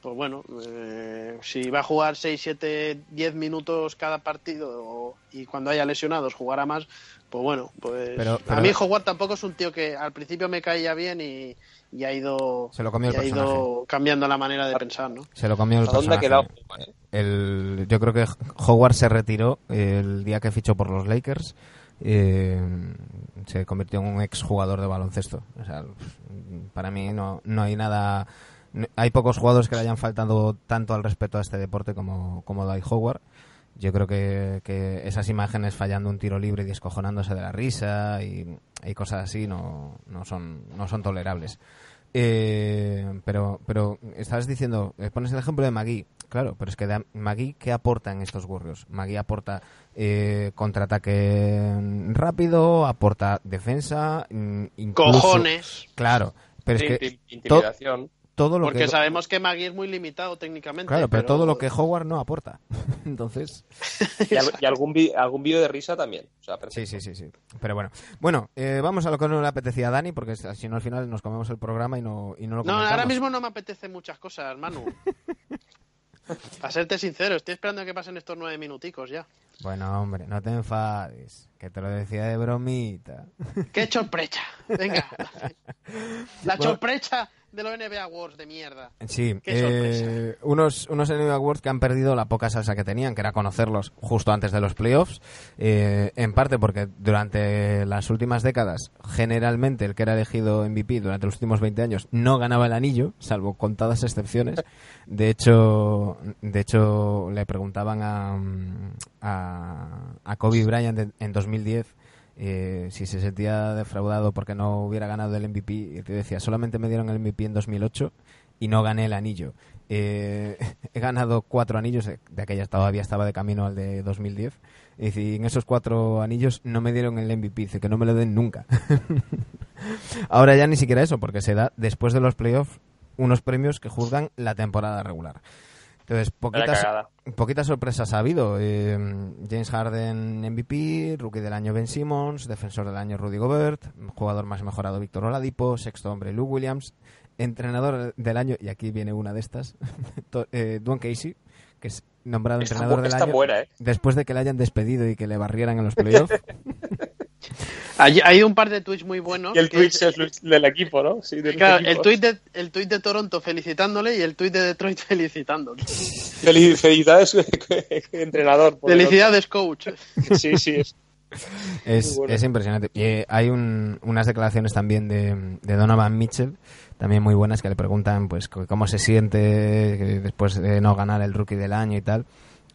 pues bueno, eh, si va a jugar 6, 7, 10 minutos cada partido o- y cuando haya lesionados jugará más, pues bueno, pues Pero- pero- a mí Howard tampoco es un tío que al principio me caía bien y, y ha ido Se lo comió el ha ido cambiando la manera de pensar, ¿no? Se lo comió el ¿A dónde ha quedado? Eh? El, yo creo que Howard se retiró el día que fichó por los Lakers. eh, se convirtió en un ex jugador de baloncesto. O sea, para mí no, no hay nada. Hay pocos jugadores que le hayan faltado tanto al respeto a este deporte como, como Dwight Howard. Yo creo que, que esas imágenes fallando un tiro libre y descojonándose de la risa y, y cosas así no, no, son, no son tolerables. Eh, pero, pero estabas diciendo, eh, pones el ejemplo de Magui. Claro, pero es que Magui, ¿qué aporta en estos Warriors? Magui aporta eh, contraataque rápido, aporta defensa, mm, incluso... Cojones. Claro, pero es que inti- intimidación. Todo lo Porque que... sabemos que Magui es muy limitado técnicamente. Claro, pero todo lo que Howard no aporta. Entonces... Y, al- y algún vi- algún vídeo de risa también. O sea, Sí, sí, sí, sí. Pero bueno, bueno, eh, vamos a lo que no le apetecía a Dani, porque si no al final nos comemos el programa y no, y no lo No, comentamos. ahora mismo no me apetece muchas cosas, Manu. Para serte sincero, estoy esperando a que pasen estos nueve minuticos ya. Bueno, hombre, no te enfades, que te lo decía de bromita. ¡Qué sorpresa! Venga. La Bueno. sorpresa de los NBA Awards de mierda. Sí, Qué eh, unos, unos NBA Awards que han perdido la poca salsa que tenían, que era conocerlos justo antes de los playoffs, eh, en parte porque durante las últimas décadas, generalmente el que era elegido MVP durante los últimos 20 años no ganaba el anillo, salvo contadas excepciones. De hecho, de hecho le preguntaban a, a, a Kobe Bryant en, en 2010 eh, si se sentía defraudado porque no hubiera ganado el MVP, te decía, solamente me dieron el MVP en 2008 y no gané el anillo. Eh, he ganado cuatro anillos, eh, de aquella todavía estaba de camino al de 2010, y dice, y en esos cuatro anillos no me dieron el MVP, dice que no me lo den nunca. Ahora ya ni siquiera eso, porque se da después de los playoffs unos premios que juzgan la temporada regular. Entonces, poquitas, poquitas sorpresas ha habido. Eh, James Harden MVP, rookie del año Ben Simmons, defensor del año Rudy Gobert, jugador más mejorado Víctor Oladipo, sexto hombre Lou Williams, entrenador del año, y aquí viene una de estas, eh, Dwayne Casey, que es nombrado Está, entrenador bu- del año buena, ¿eh? después de que le hayan despedido y que le barrieran en los playoffs. Hay, hay un par de tweets muy buenos. Y el Twitch es del equipo, ¿no? Sí, del Claro, el tweet, de, el tuit de Toronto felicitándole y el tuit de Detroit felicitándole. Fel- Felicidades, entrenador. Felicidades, coach. Sí, sí. Es. Es, Muy bueno. es impresionante. Y eh, hay un- unas declaraciones también de, de Donovan Mitchell, también muy buenas, que le preguntan pues cómo se siente después de no ganar el rookie del año y tal.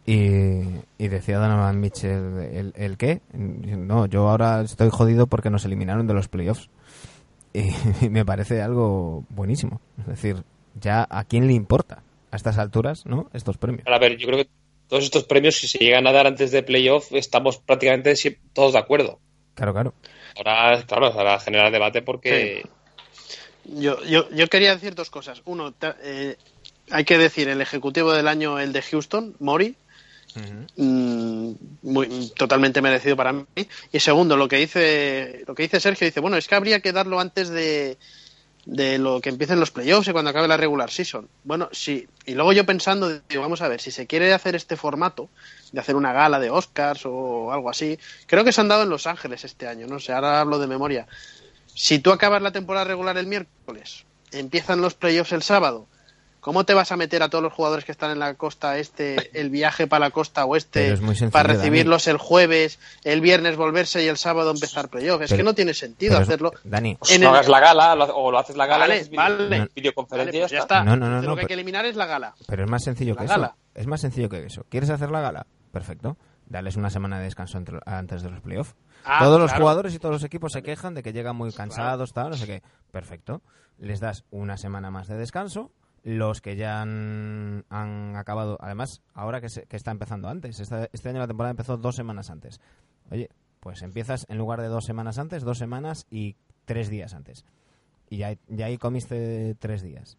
Y, y decía Donovan Mitchell, ¿el, el qué? No, yo ahora estoy jodido porque nos eliminaron de los playoffs. Y, me parece algo buenísimo. Es decir, ya a quién le importa a estas alturas, ¿no? Estos premios. A ver, yo creo que todos estos premios, si se llegan a dar antes de playoff, estamos prácticamente todos de acuerdo. Claro, claro. Ahora, claro, ahora generar debate porque Yo, yo, yo quería decir dos cosas. Uno, eh, hay que decir, el ejecutivo del año, el de Houston, Mori, mm, muy, totalmente merecido para mí. Y segundo, lo que dice lo que dice Sergio, dice, bueno, es que habría que darlo antes de, de lo que empiecen los playoffs y cuando acabe la regular season. Bueno, sí. Y luego yo pensando, digo, vamos a ver, si se quiere hacer este formato, de hacer una gala de Oscars o algo así, creo que se han dado en Los Ángeles este año, no sé, ahora hablo de memoria. Si tú acabas la temporada regular el miércoles, empiezan los playoffs el sábado, ¿cómo te vas a meter a todos los jugadores que están en la costa este el viaje para la costa oeste sencillo, para Dani. recibirlos el jueves, el viernes volverse y el sábado empezar playoffs? Es Pero- que no tiene sentido es- hacerlo. Dani, pues En no el- hagas la gala lo- o lo haces la gala Vale, vale. Vale, videoconferencia pues ya ya está. No, no, no, lo que hay que eliminar es la gala. Pero es más sencillo La que gala. eso. Es más sencillo que eso. ¿Quieres hacer la gala? Perfecto. Darles una semana de descanso entre- antes de los playoffs. Ah, todos los jugadores y todos los equipos se quejan de que llegan muy cansados, tal, no sé qué. Perfecto. Les das una semana más de descanso. Los que ya han, han acabado, además, ahora que, se- que está empezando antes, esta- este año la temporada empezó dos semanas antes. Oye, pues empiezas en lugar de dos semanas antes, dos semanas y tres días antes. Y ya, ya ahí comiste tres días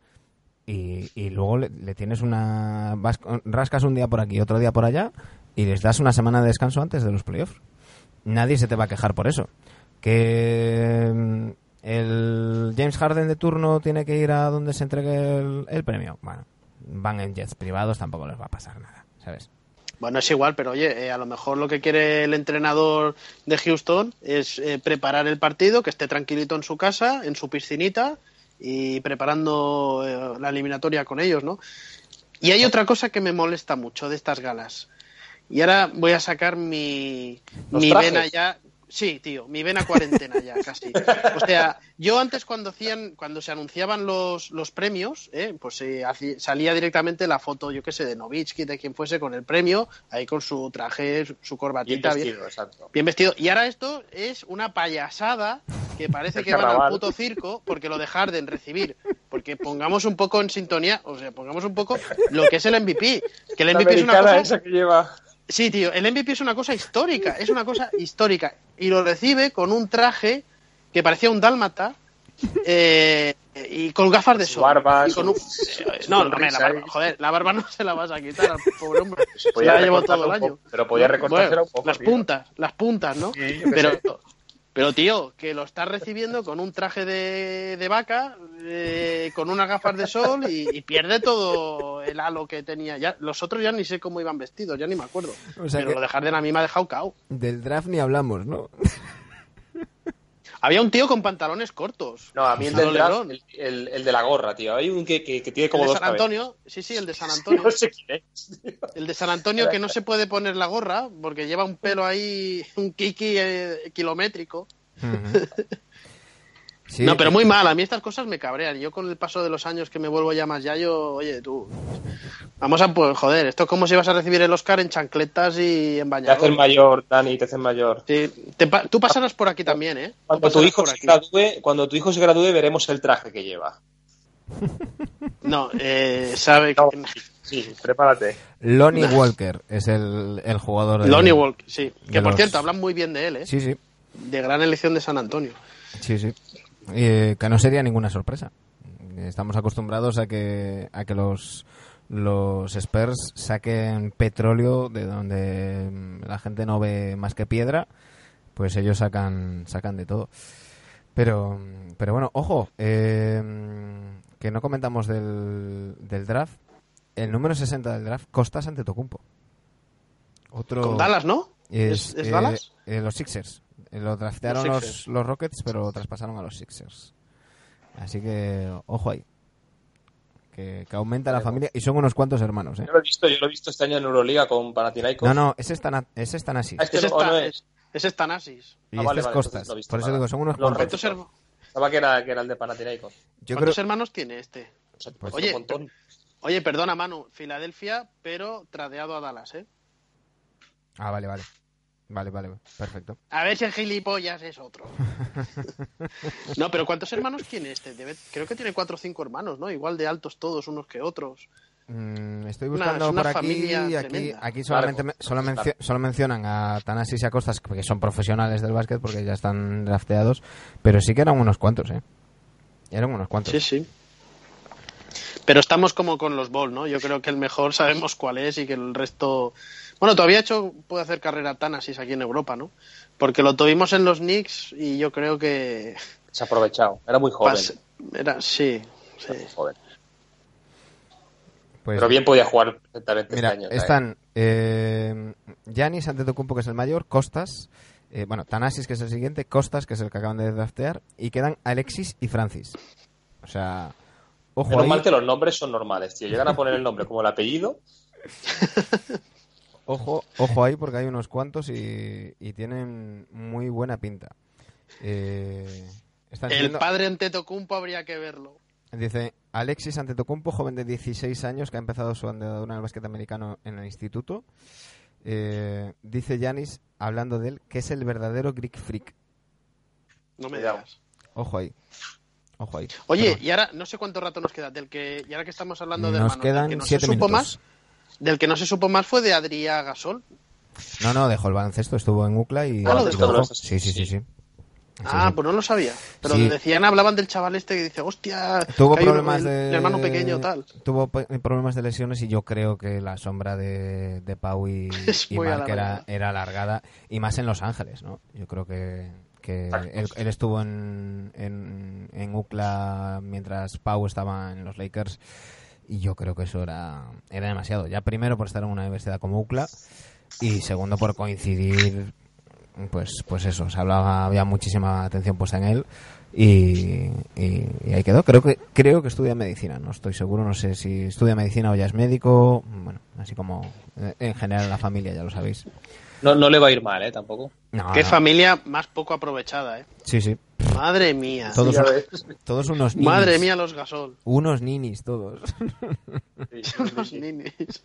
y, y luego le, tienes una vas rascas un día por aquí otro día por allá y les das una semana de descanso antes de los playoffs nadie se te va a quejar por eso que el James Harden de turno tiene que ir a donde se entregue el, el premio bueno van en jets privados tampoco les va a pasar nada sabes Bueno, es igual, pero oye, eh, a lo mejor lo que quiere el entrenador de Houston es eh, preparar el partido, que esté tranquilito en su casa, en su piscinita y preparando eh, la eliminatoria con ellos, ¿no? Y hay otra cosa que me molesta mucho de estas galas. Y ahora voy a sacar mi, mi vena ya. Sí, tío, mi vena cuarentena ya, casi. O sea, yo antes cuando hacían, cuando se anunciaban los, los premios, ¿eh? pues eh, hacía- salía directamente la foto, yo qué sé, de Novitsky, de quien fuese, con el premio, ahí con su traje, su- su Bien corbatita, bien, vestido, exacto. bien vestido. Y ahora esto es una payasada que parece El que van al carnaval. puto circo porque lo de Harden recibir. Porque pongamos un poco en sintonía, o sea, pongamos un poco lo que es el MVP. Que el MVP es una cosa esa que lleva. Sí, tío, el MVP es una cosa histórica, es una cosa histórica. Y lo recibe con un traje que parecía un dálmata eh, y con gafas de Su sol. barba, Y con un- eh, no, la barba, ahí. joder, la barba no se la vas a quitar al pobre hombre. Se la llevo todo el año. pero podía recortársela un poco, Las tío. puntas, las puntas, ¿no? Sí, pero, sé. Pero, tío, que lo estás recibiendo con un traje de, de vaca, eh, con unas gafas de sol y, y pierde todo el halo que tenía. Ya, los otros ya ni sé cómo iban vestidos, ya ni me acuerdo. O sea pero que- lo de Harden a mí me ha dejado cao. Del draft ni hablamos, ¿no? Había un tío con pantalones cortos. No, a mí el del draft, el, el- el de la gorra, tío. Hay un que, que, que tiene El como de dos San Antonio, sí, sí, el de San Antonio. No sé quién es. El de San Antonio que no se puede poner la gorra porque lleva un pelo ahí, un kiki eh, kilométrico. Ujú. Sí, no, pero muy mal. A mí estas cosas me cabrean. Yo con el paso de los años que me vuelvo ya más yayo, oye, tú. Vamos a, pues, joder, esto es como si vas a recibir el Oscar en chancletas y en Te bañador. haces mayor, Dani, te haces mayor. Sí, te tú pasarás por aquí también, ¿eh? Cuando tu, hijo se aquí. gradúe, cuando tu hijo se gradúe, veremos el traje que lleva. No, eh, sabe No, que... sí, prepárate. Lonnie Walker es el, el jugador de... Lonnie Walk, sí. Que por los- cierto, hablan muy bien de él, ¿eh? Sí, sí, De gran elección de San Antonio. sí, sí. Eh, que no sería ninguna sorpresa. Estamos acostumbrados a que, a que los, los Spurs saquen petróleo de donde mm, la gente no ve más que piedra, pues ellos sacan, sacan de todo. Pero, pero bueno, ojo, eh, que no comentamos del, del draft. El número 60 del draft, Costas ante Tocumpo. Otro, Con Dallas, ¿no? Es, ¿Es, es eh, Dallas? eh, los Sixers. Eh, Lo draftearon Los los, los Rockets, pero lo traspasaron a los Sixers. Así que, ojo ahí. Que, que aumenta la familia. Y son unos cuantos hermanos, ¿eh? Yo lo he visto, yo lo he visto este año en Euroliga con Panathinaikos. No, no, ese es tan, ese es tan así. Ah, es que Ese no, está- no es. es- ese es Tanasis. Y Ah, este vale, es vale, Costas. lo visto Por eso digo, son unos Los cuantos. ¿Cuántos, her- Pensaba que era, que era el de Panathinaikos. Yo creo, cuántos hermanos tiene este? O sea, Pues- pues Oye, un montón. Oye, perdona, Manu. Filadelfia, pero tradeado a Dallas, ¿eh? Ah, vale, vale. Vale, vale, perfecto. A ver si el gilipollas es otro. no, pero ¿cuántos hermanos tiene este? Debe- creo que tiene cuatro o cinco hermanos, ¿no? Igual de altos todos unos que otros. Mm, estoy Una- buscando es una por aquí. familia Aquí, aquí solamente, solo, mencio- solo mencionan a Tanasis y a Costas, que son profesionales del básquet porque ya están drafteados. Pero sí que eran unos cuantos, ¿eh? Eran unos cuantos. Sí, sí. Pero estamos como con los Ball, ¿no? Yo creo que el mejor sabemos cuál es y que el resto... Bueno, todavía hecho puede hacer carrera Tanasis aquí en Europa, ¿no? Porque lo tuvimos en los Knicks y yo creo que... Se ha aprovechado. Era muy joven. pas- Era, sí, sí. Era muy joven. Pues, Pero bien podía jugar perfectamente Mira, este año. están eh, Giannis Antetokounmpo, que es el mayor, Costas, eh, bueno, Tanasis, que es el siguiente, Costas, que es el que acaban de draftear, y quedan Alexis y Francis. O sea, ojo Menos ahí, mal que los nombres son normales, tío. Llegan a poner el nombre como el apellido. ojo, ojo ahí, porque hay unos cuantos y, y tienen muy buena pinta. Eh, están El siendo- padre Antetokounmpo habría que verlo. Dice Alexis Antetokounmpo, joven de 16 años que ha empezado su andadura en el básquet americano en el instituto. Eh, dice Yanis, hablando de él, que es el verdadero Greek Freak. No me digas. Ojo ahí. Ojo ahí. Oye, y ahora no sé cuánto rato nos queda. Del que, y ahora que estamos hablando de nos hermanos, quedan del que no se siete supo minutos. más, del que no se supo más fue de Adrià Gasol. No, no, dejó el baloncesto, estuvo en UCLA y, Ah, lo dejó. Sí, sí, sí, sí. Ah, sí. pues no lo sabía. Pero Sí. decían, hablaban del chaval este que dice, hostia, Tuvo un- problemas de el hermano pequeño tal. Tuvo problemas de lesiones y yo creo que la sombra de, de Pau y, y Mark era, era alargada y más en Los Ángeles, ¿no? Yo creo que, que él, él estuvo en, en, en UCLA mientras Pau estaba en los Lakers y yo creo que eso era, era demasiado. Ya primero por estar en una universidad como UCLA y segundo por coincidir pues, pues eso, se hablaba, había muchísima atención puesta en él y, y- y ahí quedó. Creo que, creo que estudia medicina, no estoy seguro, no sé si estudia medicina o ya es médico, bueno, así como eh, en general en la familia, ya lo sabéis. No, no le va a ir mal, ¿eh? Tampoco. No, Qué no. familia más poco aprovechada, ¿eh? Sí, sí. Madre mía. Todos, un- unos ninis. Madre mía, los gasol. Unos ninis, todos. Los ninis.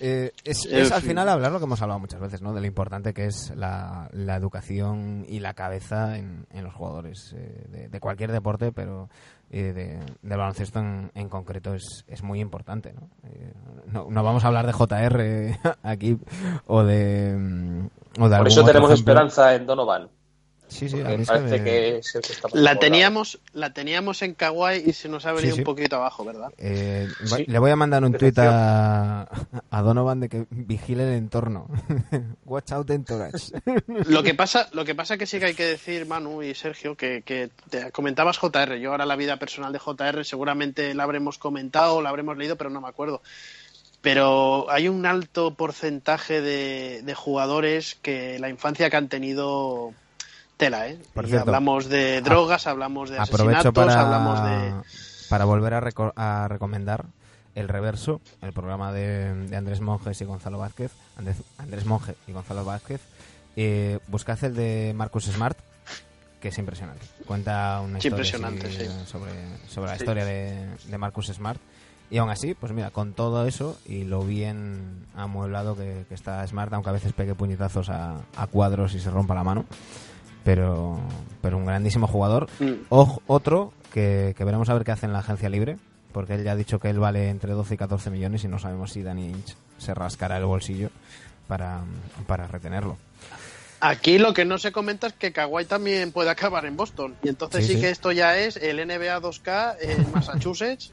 Eh, es, es al fin. final hablar lo que hemos hablado muchas veces, ¿no? De lo importante que es la, la educación y la cabeza en, en los jugadores eh, de, de cualquier deporte, pero eh, de, del baloncesto en, en concreto es, es muy importante, ¿no? Eh, no, no vamos a hablar de JR aquí o de, mm, o de Por algún eso tenemos ejemplo. esperanza en Donovan. Sí, sí, a mí parece me- que es el que está La teníamos, la teníamos en Kawaii y se nos ha venido Sí, sí. un poquito abajo, ¿verdad? Eh, Sí. Le voy a mandar un tuit a, a Donovan de que vigile el entorno. Watch out entourage. Lo que pasa, lo que pasa que sí que hay que decir, Manu y Sergio, que, que te comentabas JR. Yo ahora la vida personal de JR seguramente la habremos comentado, la habremos leído, pero no me acuerdo. Pero hay un alto porcentaje de, de jugadores que la infancia que han tenido tela, ¿eh? Por Y cierto, hablamos de drogas, hablamos de asesinatos, para, hablamos de... para volver a, reco- a recomendar El Reverso, el programa de, de Andrés Monjes y Gonzalo Vázquez. Andrés, Andrés Monge y Gonzalo Vázquez. Eh, buscad el de Marcus Smart, que es impresionante. Cuenta una historia impresionante, así, sí. sobre, sobre la historia de, de Marcus Smart. Y aún así, pues mira, con todo eso y lo bien amueblado que, que está Smart, aunque a veces pegue puñetazos a, a cuadros y se rompa la mano, pero, pero un grandísimo jugador. Mm. O- otro que, que veremos a ver qué hace en la agencia libre, porque él ya ha dicho que él vale entre 12 y 14 millones y no sabemos si Danny Inch se rascará el bolsillo para, para retenerlo. Aquí lo que no se comenta es que Kawhi también puede acabar en Boston. Y entonces Sí, sí, sí. que esto ya es el NBA 2K en Massachusetts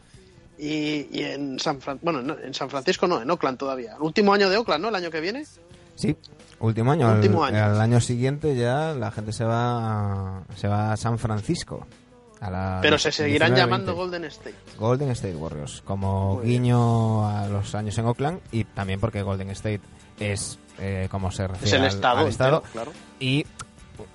y, y en San Fran bueno, no, en San Francisco no, en Oakland todavía. El último año de Oakland, ¿no? El año que viene. Sí, último año. Último El- año. El, año siguiente ya la gente se va a, se va a San Francisco. a la Pero se seguirán 19-20. llamando Golden State. Golden State Warriors, como Muy bien. guiño a los años en Oakland y también porque Golden State es eh, como se refiere Es el al, estado. al estado entero, claro. y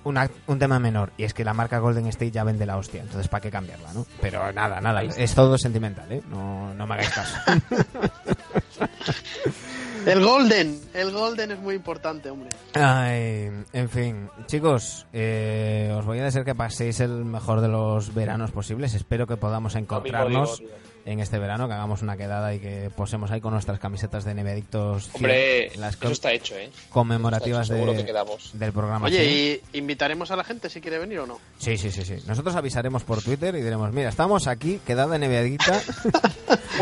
una- un tema menor y es que la marca Golden State ya vende la hostia, entonces para qué cambiarla, ¿no? Pero nada, nada, es todo sentimental, ¿eh? No, no me hagáis caso. El Golden, el Golden es muy importante, hombre. Ay, en fin, chicos, eh, os voy a decir que paséis el mejor de los veranos posibles. Espero que podamos encontrarnos en este verano, que hagamos una quedada y que posemos ahí con nuestras camisetas de Nevedictos Hombre, las eso está hecho, ¿eh? conmemorativas hecho, de- que quedamos. del programa. Oye, sí. ¿y invitaremos a la gente si quiere venir o no? sí, sí, sí, sí. Nosotros avisaremos por Twitter y diremos, mira, estamos aquí, quedada Nevedita.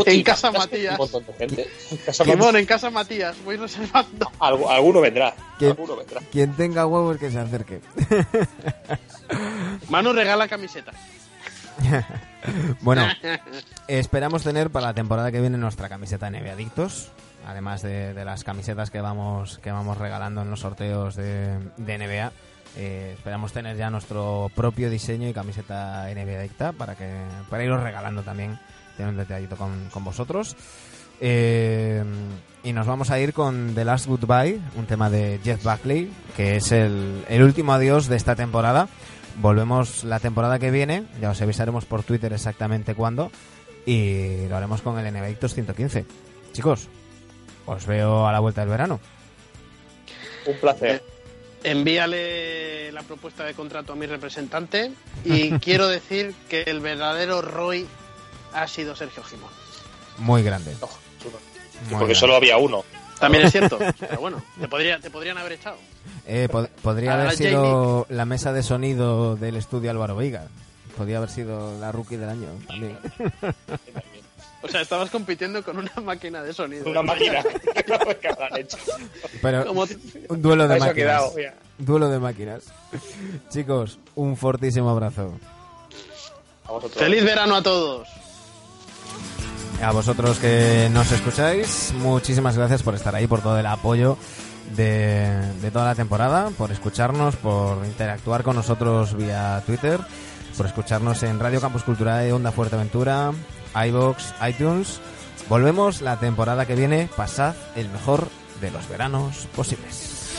En casa Matías. Un montón de gente. En casa Simón, en casa Matías, voy reservando. Algu- alguno vendrá. ¿Quién? Alguno vendrá. Quien tenga huevos que se acerque. Manu regala camisetas. Bueno, esperamos tener para la temporada que viene nuestra camiseta NBA Adictos, además de, las camisetas que vamos que vamos regalando en los sorteos de, NBA. eh, esperamos tener ya nuestro propio diseño y camiseta NBA Adicta para que para iros regalando también, tener un detalladito con, con vosotros. Eh, y nos vamos a ir con The Last Goodbye, un tema de Jeff Buckley, que es el, el último adiós de esta temporada. Volvemos la temporada que viene, ya os avisaremos por Twitter exactamente cuándo, y lo haremos con el NBA 115. Chicos, os veo a la vuelta del verano. Un placer. Envíale la propuesta de contrato a mi representante y quiero decir que el verdadero Roy ha sido Sergio Gimón. Muy grande. No, chulo. muy Porque grande. solo había uno. También es cierto, pero bueno, te, podría, te podrían haber echado. Eh, pod- podría haber sido la mesa de sonido del estudio Álvaro Veiga. Podría haber sido la rookie del año también. O sea, estabas compitiendo con una máquina de sonido. Una máquina. que habrán hecho. Pero un duelo de Eso máquinas. quedado. Duelo de máquinas. Chicos, un fortísimo abrazo. A vosotros. ¡Feliz verano a todos! A vosotros que nos escucháis, muchísimas gracias por estar ahí, por todo el apoyo de, toda la temporada, por escucharnos, por interactuar con nosotros vía Twitter, por escucharnos en Radio Campus Cultural de Onda Fuerteventura, iBox, iTunes. Volvemos la temporada que viene, pasad el mejor de los veranos posibles.